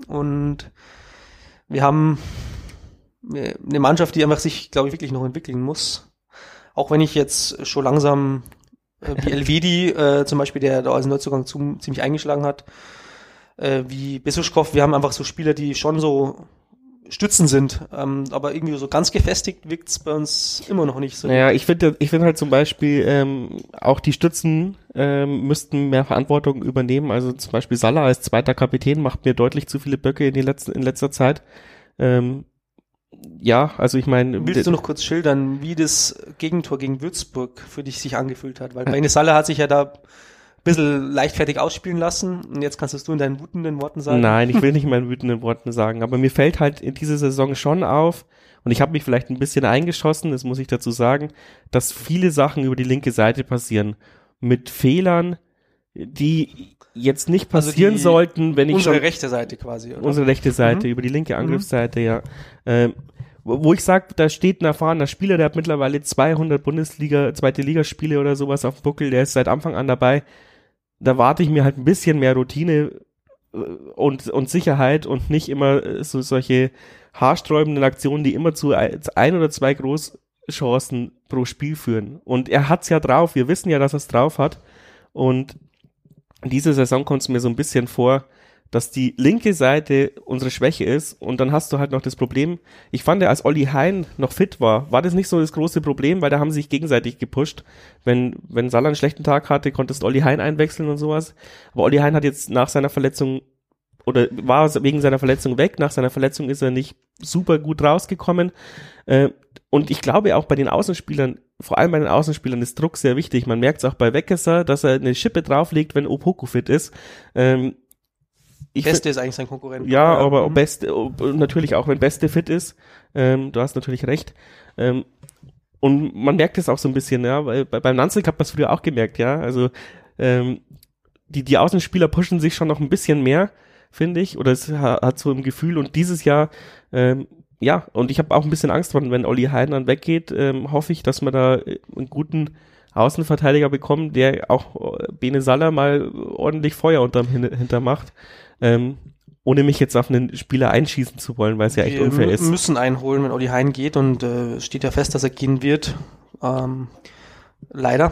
Und wir haben eine Mannschaft, die einfach sich, glaube ich, wirklich noch entwickeln muss. Auch wenn ich jetzt schon langsam äh, wie Elvedi äh, zum Beispiel, der da als Neuzugang zu, ziemlich eingeschlagen hat, äh, wie Besuschkow, wir haben einfach so Spieler, die schon so Stützen sind. Ähm, aber irgendwie so ganz gefestigt wirkt's bei uns immer noch nicht so. Naja, ich finde ich finde halt zum Beispiel ähm, auch die Stützen ähm, müssten mehr Verantwortung übernehmen. Also zum Beispiel Salah als zweiter Kapitän macht mir deutlich zu viele Böcke in, die letzten, in letzter Zeit. Ähm, ja, also ich meine. Willst du noch kurz schildern, wie das Gegentor gegen Würzburg für dich sich angefühlt hat? Weil meine Salah hat sich ja da bisschen leichtfertig ausspielen lassen. Und jetzt kannst du in deinen wütenden Worten sagen. Nein, ich will nicht in meinen wütenden Worten sagen, aber mir fällt halt in dieser Saison schon auf, und ich habe mich vielleicht ein bisschen eingeschossen, das muss ich dazu sagen, dass viele Sachen über die linke Seite passieren. Mit Fehlern, die jetzt nicht also passieren also sollten, wenn ich unsere schon, rechte Seite quasi, oder? Unsere rechte Seite, mhm. über die linke mhm. Angriffsseite, mhm. ja. Ähm, wo ich sage, da steht ein erfahrener Spieler, der hat mittlerweile 200 Bundesliga, zweite Ligaspiele oder sowas auf dem Buckel, der ist seit Anfang an dabei da warte ich mir halt ein bisschen mehr Routine äh, und, und Sicherheit und nicht immer äh, so solche haarsträubenden Aktionen, die immer zu ein oder zwei Großchancen pro Spiel führen. Und er hat's ja drauf, wir wissen ja, dass er es drauf hat. Und diese Saison kommt es mir so ein bisschen vor, dass die linke Seite unsere Schwäche ist und dann hast du halt noch das Problem, ich fand als Olli Hein noch fit war, war das nicht so das große Problem, weil da haben sie sich gegenseitig gepusht. Wenn, wenn Salah einen schlechten Tag hatte, konntest Olli Hein einwechseln und sowas. Aber Olli Hein hat jetzt nach seiner Verletzung oder war wegen seiner Verletzung weg. Nach seiner Verletzung ist er nicht super gut rausgekommen. Äh, und ich glaube auch bei den Außenspielern, vor allem bei den Außenspielern ist Druck sehr wichtig. Man merkt es auch bei Weckesser, dass er eine Schippe drauflegt, wenn Opoku fit ist. Ich Beste ist eigentlich sein Konkurrent. Ja, aber mhm. Beste, natürlich auch, wenn Beste fit ist, ähm, du hast natürlich recht. Ähm, und man merkt es auch so ein bisschen, ja, weil bei, beim Nanzel hat man es früher auch gemerkt, ja. Also ähm, die, die Außenspieler pushen sich schon noch ein bisschen mehr, finde ich, oder es hat so ein Gefühl. Und dieses Jahr, ähm, ja, und ich habe auch ein bisschen Angst, wenn, wenn Olli Heidner weggeht, ähm, hoffe ich, dass man da einen guten Außenverteidiger bekommen, der auch äh, Bene Saller mal ordentlich Feuer unterm Hinter macht. Ähm, ohne mich jetzt auf einen Spieler einschießen zu wollen, weil es ja echt Wir unfair ist. Wir müssen einholen, wenn Olli Hein geht und äh, steht ja fest, dass er gehen wird. Ähm, leider.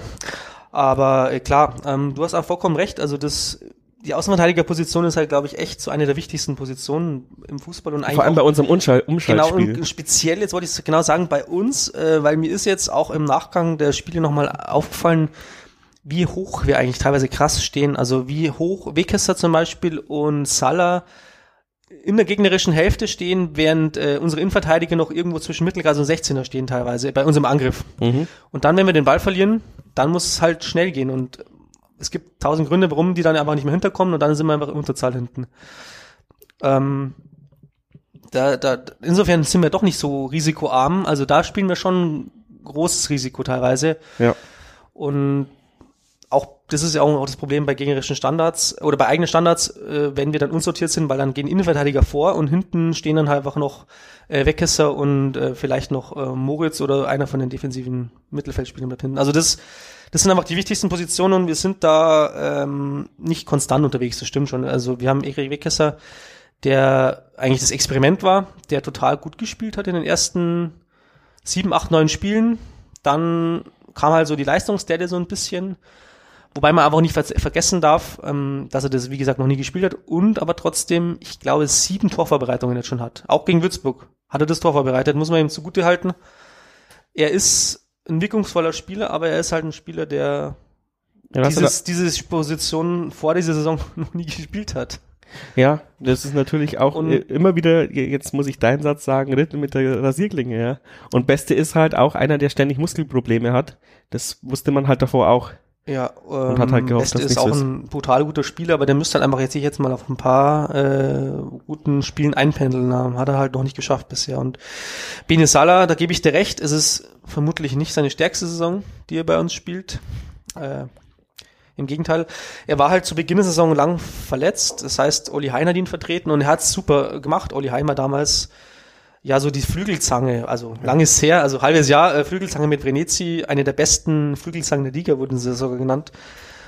Aber äh, klar, ähm, du hast auch vollkommen recht. Also das die Außenverteidigerposition ist halt, glaube ich, echt so eine der wichtigsten Positionen im Fußball und eigentlich vor allem bei unserem Umschall Umschaltspiel. Genau und speziell jetzt wollte ich genau sagen bei uns, äh, weil mir ist jetzt auch im Nachgang der Spiele nochmal aufgefallen, wie hoch wir eigentlich teilweise krass stehen. Also wie hoch Wekester zum Beispiel und Salah in der gegnerischen Hälfte stehen, während äh, unsere Innenverteidiger noch irgendwo zwischen Mittelkreis und 16er stehen teilweise bei unserem Angriff. Mhm. Und dann, wenn wir den Ball verlieren, dann muss es halt schnell gehen und es gibt tausend Gründe, warum die dann einfach nicht mehr hinterkommen und dann sind wir einfach in Unterzahl hinten. Ähm, da, da, insofern sind wir doch nicht so risikoarm. Also da spielen wir schon großes Risiko teilweise. Ja. Und auch, das ist ja auch das Problem bei gegnerischen Standards oder bei eigenen Standards, äh, wenn wir dann unsortiert sind, weil dann gehen Innenverteidiger vor und hinten stehen dann halt einfach noch äh, Weckesser und äh, vielleicht noch äh, Moritz oder einer von den defensiven Mittelfeldspielern bleibt hinten. Also das, das sind einfach die wichtigsten Positionen und wir sind da ähm, nicht konstant unterwegs, das stimmt schon. Also wir haben Erik Weckesser, der eigentlich das Experiment war, der total gut gespielt hat in den ersten sieben, acht, neun Spielen. Dann kam halt so die Leistungsstelle so ein bisschen Wobei man aber auch nicht ver vergessen darf, ähm, dass er das, wie gesagt, noch nie gespielt hat und aber trotzdem, ich glaube, sieben Torvorbereitungen jetzt schon hat. Auch gegen Würzburg hat er das Tor vorbereitet, muss man ihm zugute halten. Er ist ein wirkungsvoller Spieler, aber er ist halt ein Spieler, der ja, dieses, diese Position vor dieser Saison noch nie gespielt hat. Ja, das ist natürlich auch und immer wieder, jetzt muss ich deinen Satz sagen, Ritten mit der Rasierklinge, ja. Und Beste ist halt auch einer, der ständig Muskelprobleme hat. Das wusste man halt davor auch. Ja, ähm, Und hat halt gehofft, Beste dass ist auch ein brutal guter Spieler, aber der müsste halt einfach jetzt sich jetzt mal auf ein paar äh, guten Spielen einpendeln. haben. Hat er halt noch nicht geschafft bisher. Und Bene Salah, da gebe ich dir recht, es ist vermutlich nicht seine stärkste Saison, die er bei uns spielt. Äh, Im Gegenteil, er war halt zu Beginn der Saison lang verletzt. Das heißt, Olli Hein hat ihn vertreten und er hat es super gemacht. Olli Hein war damals ja so die Flügelzange, also lang ist her, also halbes Jahr äh, Flügelzange mit Venezi, eine der besten Flügelzangen der Liga wurden sie sogar genannt.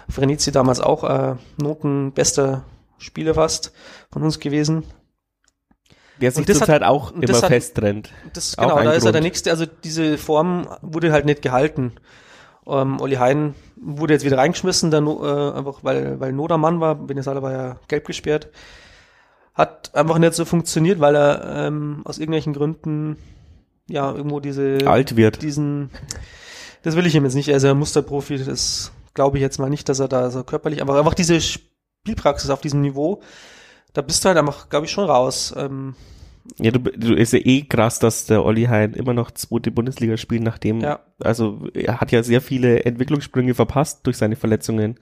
Venezi damals auch äh, notenbester Spieler fast von uns gewesen. Der sich zurzeit auch immer hat- festtrennt. Das, genau, da ist er der Grund. nächste. Also diese Form wurde halt nicht gehalten. Ähm, Olli Hein wurde jetzt wieder reingeschmissen, der äh, einfach weil, weil Nodermann war. Venezuela war ja gelb gesperrt. Hat einfach nicht so funktioniert, weil er ähm, aus irgendwelchen Gründen ja irgendwo diese Alt wird. diesen das will ich ihm jetzt nicht, er ist ja ein Musterprofi, das glaube ich jetzt mal nicht, dass er da so körperlich, aber einfach diese Spielpraxis auf diesem Niveau, da bist du halt einfach, glaube ich, schon raus. Ähm, Ja, du, du ist ja eh krass, dass der Olli Hein immer noch zweite Bundesliga spielt, nachdem, Ja. also er hat ja sehr viele Entwicklungssprünge verpasst durch seine Verletzungen.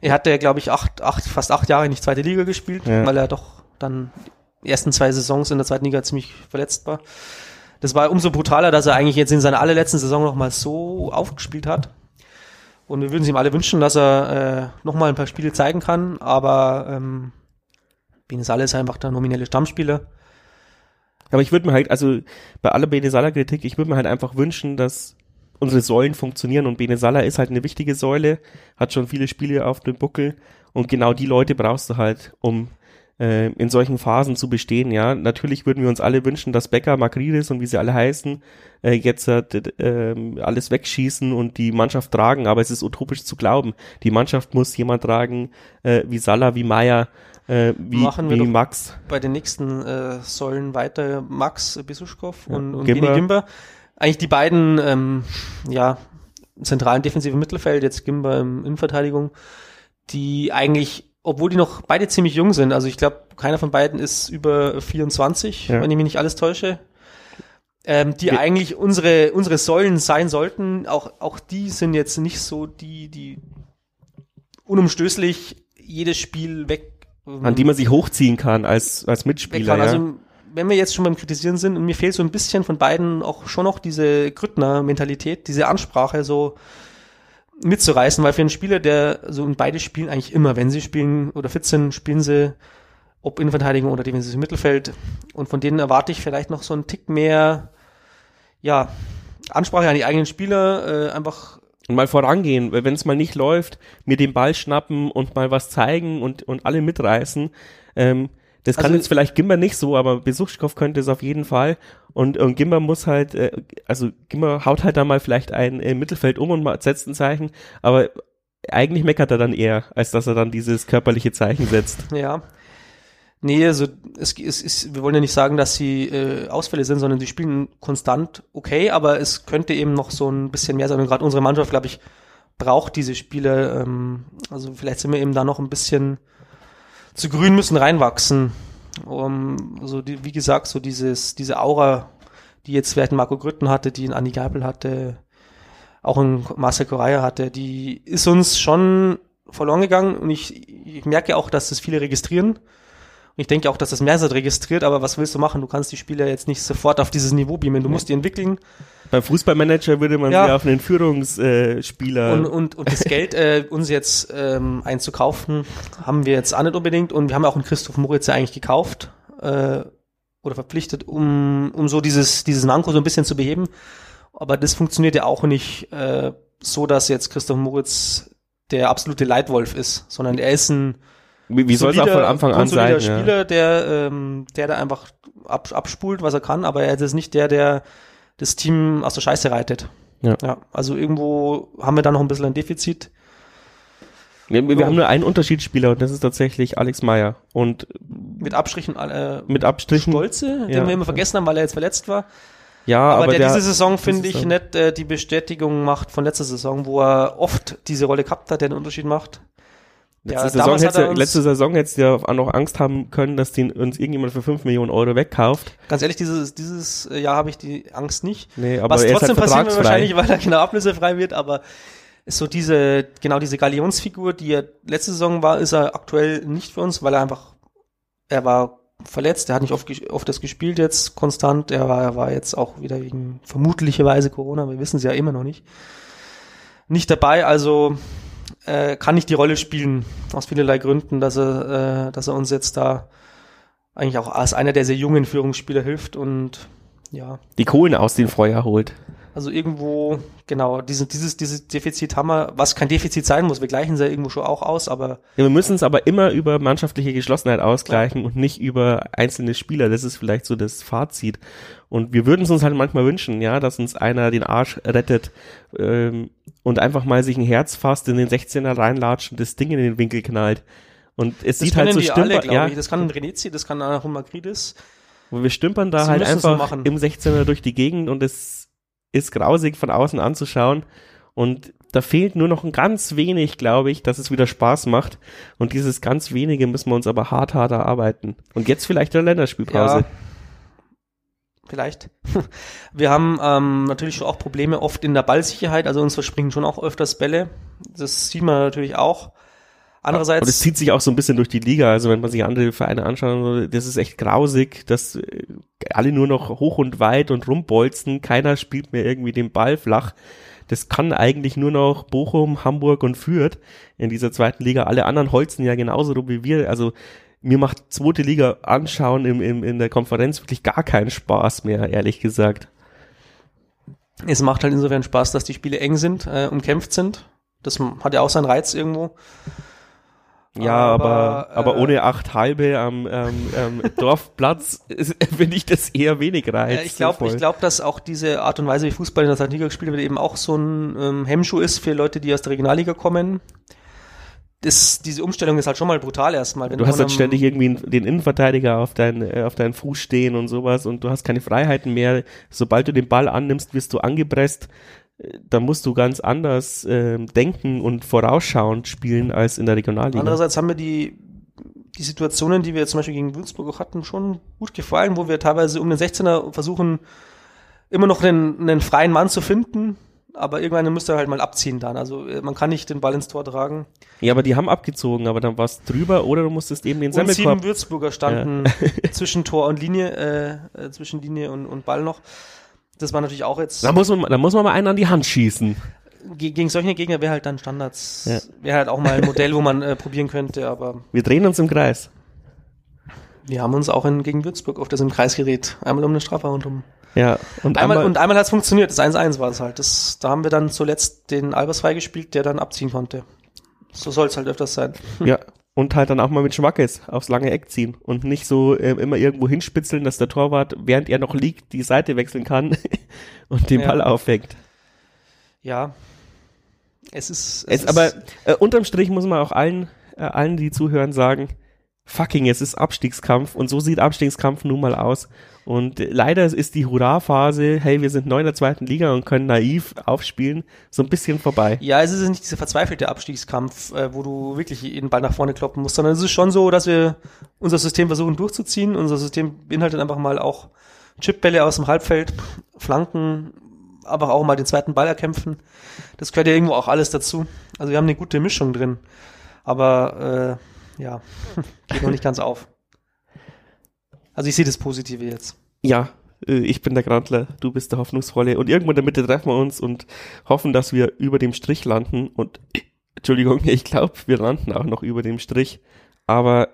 Er hatte, glaube ich, acht, acht, fast acht Jahre nicht zweite Liga gespielt, Ja. weil er doch dann die ersten zwei Saisons in der zweiten Liga ziemlich verletzt war. Das war umso brutaler, dass er eigentlich jetzt in seiner allerletzten Saison nochmal so aufgespielt hat. Und wir würden es ihm alle wünschen, dass er äh, nochmal ein paar Spiele zeigen kann, aber ähm, Benesale ist einfach der nominelle Stammspieler. Aber ich würde mir halt, also bei aller Bene Salah Kritik, ich würde mir halt einfach wünschen, dass unsere Säulen funktionieren und Bene Salah ist halt eine wichtige Säule, hat schon viele Spiele auf dem Buckel und genau die Leute brauchst du halt, um äh, in solchen Phasen zu bestehen, ja. Natürlich würden wir uns alle wünschen, dass Becker, Makridis und wie sie alle heißen, äh, jetzt äh, ähm, alles wegschießen und die Mannschaft tragen, aber es ist utopisch zu glauben. Die Mannschaft muss jemand tragen, äh, wie Salah, wie Meier, äh, wie, Machen wir wie doch Max. Bei den nächsten äh, Säulen weiter Max Besuschkow Ja, und, und Gimber. Gimber. Eigentlich die beiden, ähm, ja, zentralen defensiven Mittelfeld, jetzt Gimber im Innenverteidigung, die eigentlich, obwohl die noch beide ziemlich jung sind, also ich glaube, keiner von beiden ist über 24, Ja. wenn ich mich nicht alles täusche, ähm, die Wir- eigentlich unsere, unsere Säulen sein sollten, auch, auch die sind jetzt nicht so die, die unumstößlich jedes Spiel weg an die man sich hochziehen kann als, als Mitspieler. kann. Ja. Also wenn wir jetzt schon beim Kritisieren sind, und mir fehlt so ein bisschen von beiden auch schon noch diese Grüttner-Mentalität, diese Ansprache so mitzureißen, weil für einen Spieler, der so in beide spielen eigentlich immer, wenn sie spielen oder fit sind, spielen sie ob Innenverteidigung oder defensives Mittelfeld und von denen erwarte ich vielleicht noch so einen Tick mehr, ja, Ansprache an die eigenen Spieler, äh, einfach und mal vorangehen, wenn es mal nicht läuft, mir den Ball schnappen und mal was zeigen und, und alle mitreißen. Ähm, das kann Also- jetzt vielleicht Gimmer nicht so, aber Besuchskow könnte es auf jeden Fall. Und, und Gimmer muss halt, äh, also Gimmer haut halt da mal vielleicht ein äh, Mittelfeld um und mal- setzt ein Zeichen, aber eigentlich meckert er dann eher, als dass er dann dieses körperliche Zeichen setzt. Ja. Nee, also es, es ist, wir wollen ja nicht sagen, dass sie äh, Ausfälle sind, sondern sie spielen konstant okay, aber es könnte eben noch so ein bisschen mehr sein. Und gerade unsere Mannschaft, glaube ich, braucht diese Spiele. Ähm, also vielleicht sind wir eben da noch ein bisschen zu grün, müssen reinwachsen. Um, so die, wie gesagt, so dieses, diese Aura, die jetzt vielleicht Marco Grütten hatte, die ein Andi Geipel hatte, auch ein Marcel Correa hatte, die ist uns schon verloren gegangen und ich, ich merke auch, dass das viele registrieren. Und ich denke auch, dass das Mehrseite registriert, aber was willst du machen? Du kannst die Spieler jetzt nicht sofort auf dieses Niveau beamen. Du musst die entwickeln Beim Fußballmanager würde man Ja. auf einen Führungsspieler und, und, und das Geld, äh, uns jetzt ähm, einzukaufen, haben wir jetzt auch nicht unbedingt. Und wir haben auch einen Christoph Moritz ja eigentlich gekauft äh, oder verpflichtet, um, um so dieses, dieses Manko so ein bisschen zu beheben. Aber das funktioniert ja auch nicht äh, so, dass jetzt Christoph Moritz der absolute Leitwolf ist, sondern er ist ein wie, wie soll es auch von Anfang an sein? grundsolider Ja. Spieler, der, ähm, der da einfach ab, abspult, was er kann, aber er ist nicht der, der das Team aus der Scheiße reitet. Ja. ja also irgendwo haben wir da noch ein bisschen ein Defizit. Wir, wir haben nur einen Unterschiedsspieler und das ist tatsächlich Alex Meyer. Und Mit Abstrichen äh, mit Abstrichen. Stolze, den Ja. wir immer vergessen haben, weil er jetzt verletzt war. Ja, aber, aber, der, diese Saison, finde ich, Saison- nicht äh, die Bestätigung macht von letzter Saison, wo er oft diese Rolle gehabt hat, der den Unterschied macht. Letzte, Ja, Saison uns- letzte Saison hättest du ja auch noch Angst haben können, dass den uns irgendjemand für 5 Millionen Euro wegkauft. Ganz ehrlich, dieses, dieses Jahr habe ich die Angst nicht. Nee, aber Was er ist trotzdem halt passieren wird wahrscheinlich, weil er genau ablösefrei wird, aber ist so diese, genau diese Galionsfigur, die er letzte Saison war, ist er aktuell nicht für uns, weil er einfach, er war verletzt, er hat nicht oft, oft das gespielt jetzt konstant, er war, er war jetzt auch wieder wegen vermutlicherweise Corona, wir wissen es ja immer noch nicht, nicht dabei, also äh, kann nicht die Rolle spielen, aus vielerlei Gründen, dass er, äh, dass er uns jetzt da eigentlich auch als einer der sehr jungen Führungsspieler hilft und ja. Die Kohlen aus dem Feuer holt. Also irgendwo, genau, diese, dieses, dieses Defizit haben wir, was kein Defizit sein muss, wir gleichen es ja irgendwo schon auch aus, aber. Ja, wir müssen es aber immer über mannschaftliche Geschlossenheit ausgleichen ja. und nicht über einzelne Spieler. Das ist vielleicht so das Fazit. Und wir würden es uns halt manchmal wünschen, ja, dass uns einer den Arsch rettet ähm, und einfach mal sich ein Herz fasst, in den 16er reinlatscht und das Ding in den Winkel knallt. Und es das sieht halt so stümper, ja. Ich. Das kann Renezi, das kann auch Magridis. Wo wir stümpern da halt einfach im 16er durch die Gegend und es ist grausig von außen anzuschauen. Und da fehlt nur noch ein ganz wenig, glaube ich, dass es wieder Spaß macht. Und dieses ganz wenige müssen wir uns aber hart, hart erarbeiten. Und jetzt vielleicht eine Länderspielpause. Ja, vielleicht. Wir haben ähm, natürlich auch Probleme oft in der Ballsicherheit. Also uns verspringen schon auch öfters Bälle. Das sieht man natürlich auch. Andererseits. Und es zieht sich auch so ein bisschen durch die Liga. Also wenn man sich andere Vereine anschaut, das ist echt grausig, dass äh, alle nur noch hoch und weit und rumbolzen. Keiner spielt mehr irgendwie den Ball flach. Das kann eigentlich nur noch Bochum, Hamburg und Fürth in dieser zweiten Liga. Alle anderen holzen ja genauso wie wir. Also mir macht zweite Liga anschauen im, im, in der Konferenz wirklich gar keinen Spaß mehr, ehrlich gesagt. Es macht halt insofern Spaß, dass die Spiele eng sind, äh, umkämpft sind. Das hat ja auch seinen Reiz irgendwo. Ja, aber, aber, aber äh, ohne acht halbe am ähm, ähm, Dorfplatz finde ich das eher wenig reiz. ich glaube, ich glaube, dass auch diese Art und Weise, wie Fußball in der zweiten Liga gespielt wird, eben auch so ein ähm, Hemmschuh ist für Leute, die aus der Regionalliga kommen. Das, diese Umstellung ist halt schon mal brutal erstmal. du hast halt ständig irgendwie den Innenverteidiger auf, dein, äh, auf deinen Fuß stehen und sowas und du hast keine Freiheiten mehr. Sobald du den Ball annimmst, wirst du angepresst da musst du ganz anders äh, denken und vorausschauend spielen als in der Regionalliga. Andererseits haben wir die, die Situationen, die wir zum Beispiel gegen Würzburg auch hatten, schon gut gefallen, wo wir teilweise um den 16er versuchen, immer noch einen, einen freien Mann zu finden, aber irgendwann müsste er halt mal abziehen dann. Also äh, man kann nicht den Ball ins Tor tragen. Ja, aber die haben abgezogen, aber dann war es drüber oder du musstest eben den Semmelkorb... Und sieben Würzburger standen ja. zwischen Tor und Linie, äh, äh, zwischen Linie und, und Ball noch. Das war natürlich auch jetzt. Da muss man, da muss man mal einen an die Hand schießen. Gegen solche Gegner wäre halt dann Standards. Ja. Wäre halt auch mal ein Modell, wo man äh, probieren könnte, aber. Wir drehen uns im Kreis. Wir haben uns auch in, gegen Würzburg auf das im Kreis gedreht. Einmal um eine Strafraum und Ja, und einmal, einmal und einmal hat es funktioniert. Das 1-1 war es halt. Das, da haben wir dann zuletzt den Albers freigespielt, der dann abziehen konnte. So soll es halt öfters sein. Ja, und halt dann auch mal mit Schmackes aufs lange Eck ziehen und nicht so äh, immer irgendwo hinspitzeln, dass der Torwart, während er noch liegt, die Seite wechseln kann und den ja. Ball aufhängt. Ja. Es ist. Es, es ist aber äh, unterm Strich muss man auch allen, äh, allen, die zuhören, sagen, fucking, es ist Abstiegskampf und so sieht Abstiegskampf nun mal aus. Und leider ist die Hurra-Phase, hey, wir sind neu in der zweiten Liga und können naiv aufspielen, so ein bisschen vorbei. Ja, es ist nicht dieser verzweifelte Abstiegskampf, äh, wo du wirklich den Ball nach vorne kloppen musst, sondern es ist schon so, dass wir unser System versuchen durchzuziehen. Unser System beinhaltet einfach mal auch Chipbälle aus dem Halbfeld, Flanken, aber auch mal den zweiten Ball erkämpfen. Das gehört ja irgendwo auch alles dazu. Also wir haben eine gute Mischung drin. Aber äh, ja, geht noch nicht ganz auf. Also ich sehe das Positive jetzt. Ja, äh, ich bin der Grandler, du bist der Hoffnungsvolle und irgendwo in der Mitte treffen wir uns und hoffen, dass wir über dem Strich landen und Entschuldigung, ich glaube, wir landen auch noch über dem Strich, aber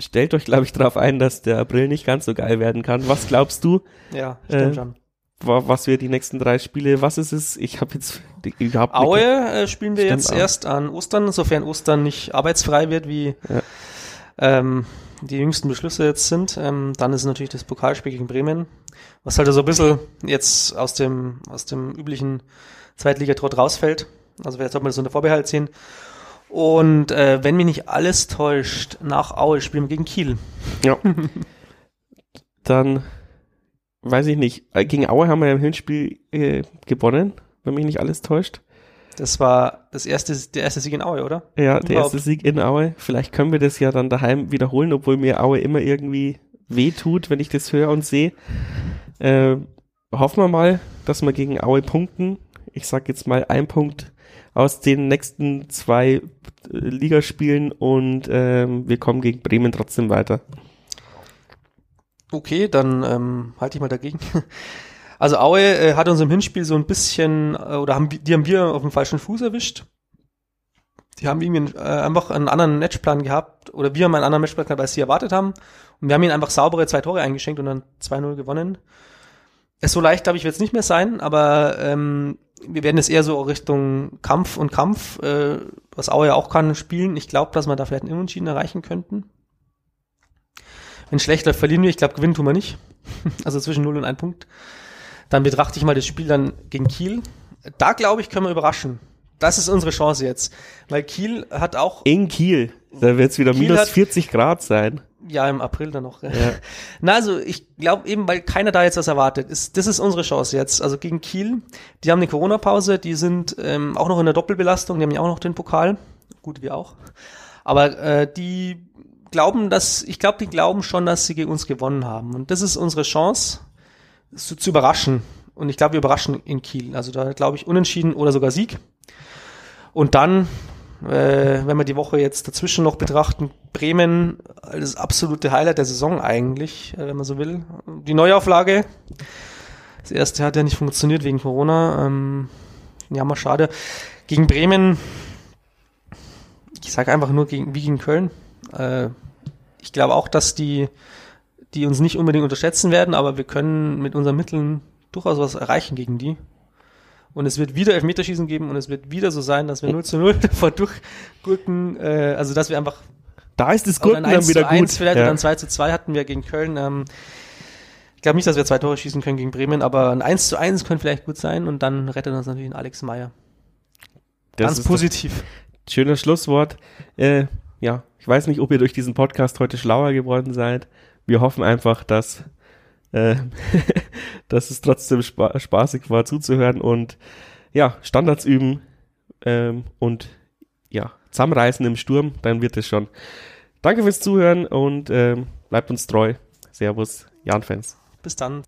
stellt euch, glaube ich, darauf ein, dass der April nicht ganz so geil werden kann. Was glaubst du? Ja, stimmt äh, schon. Was wir die nächsten drei Spiele, was ist es? Ich habe jetzt überhaupt Aue äh, spielen wir jetzt auch. erst an Ostern, sofern Ostern nicht arbeitsfrei wird, wie ja. ähm, die jüngsten Beschlüsse jetzt sind. Ähm, dann ist natürlich das Pokalspiel gegen Bremen, was halt so ein bisschen jetzt aus dem, aus dem üblichen Zweitligatrott rausfällt. Also jetzt sollte man das unter Vorbehalt sehen. Und äh, wenn mich nicht alles täuscht, nach Aue spielen wir gegen Kiel. Ja. Dann weiß ich nicht. Äh, gegen Aue haben wir im Hinspiel äh, gewonnen, wenn mich nicht alles täuscht. Das war das erste, der erste Sieg in Aue, oder? Ja, der erste Sieg in Aue. Vielleicht können wir das ja dann daheim wiederholen, obwohl mir Aue immer irgendwie weh tut, wenn ich das höre und sehe. Äh, hoffen wir mal, dass wir gegen Aue punkten. Ich sag jetzt mal ein Punkt aus den nächsten zwei äh, Ligaspielen und ähm, wir kommen gegen Bremen trotzdem weiter. Okay, dann ähm, halte ich mal dagegen. Also Aue äh, hat uns im Hinspiel so ein bisschen, äh, oder haben, die haben wir auf dem falschen Fuß erwischt. Die haben irgendwie äh, einfach einen anderen Matchplan gehabt, oder wir haben einen anderen Matchplan gehabt, als sie erwartet haben. Und wir haben ihnen einfach saubere zwei Tore eingeschenkt und dann 2-0 gewonnen. Es so leicht, glaube ich, wird es nicht mehr sein, aber ähm, wir werden es eher so Richtung Kampf und Kampf, äh, was Aue ja auch kann, spielen. Ich glaube, dass wir da vielleicht einen Unentschieden erreichen könnten. Wenn schlechter verlieren wir, ich glaube, gewinnen tun wir nicht. also zwischen 0 und 1 Punkt. Dann betrachte ich mal das Spiel dann gegen Kiel. Da glaube ich, können wir überraschen. Das ist unsere Chance jetzt. Weil Kiel hat auch. In Kiel. Da wird es wieder Kiel minus 40 Grad sein. Ja, im April dann noch. Ja. Na, also ich glaube eben, weil keiner da jetzt was erwartet. Ist, das ist unsere Chance jetzt. Also gegen Kiel, die haben eine Corona-Pause, die sind ähm, auch noch in der Doppelbelastung, die haben ja auch noch den Pokal. Gut, wir auch. Aber äh, die glauben, dass, ich glaube, die glauben schon, dass sie gegen uns gewonnen haben. Und das ist unsere Chance, so zu überraschen. Und ich glaube, wir überraschen in Kiel. Also da glaube ich unentschieden oder sogar Sieg. Und dann, äh, wenn wir die Woche jetzt dazwischen noch betrachten, Bremen, das absolute Highlight der Saison eigentlich, äh, wenn man so will. Die Neuauflage. Das erste hat ja nicht funktioniert wegen Corona. Ähm, ja, mal schade. Gegen Bremen, ich sage einfach nur gegen, wie gegen Köln. Äh, ich glaube auch, dass die, die uns nicht unbedingt unterschätzen werden, aber wir können mit unseren Mitteln durchaus was erreichen gegen die. Und es wird wieder Elfmeterschießen geben und es wird wieder so sein, dass wir 0 zu 0 davor durchgurken, äh, also dass wir einfach da ist das Gurken dann wieder 1 gut. Vielleicht ja. dann 2 zu 2 hatten wir gegen Köln. Ähm, ich glaube nicht, dass wir zwei Tore schießen können gegen Bremen, aber ein 1 zu 1 könnte vielleicht gut sein und dann rettet uns natürlich ein Alex Meyer. Das Ganz positiv. Schönes Schlusswort. Äh, ja, ich weiß nicht, ob ihr durch diesen Podcast heute schlauer geworden seid. Wir hoffen einfach, dass, äh, dass es trotzdem spa spaßig war zuzuhören und ja, Standards üben ähm, und ja, zusammenreißen im Sturm, dann wird es schon. Danke fürs Zuhören und ähm, bleibt uns treu. Servus, Jan-Fans. Bis dann.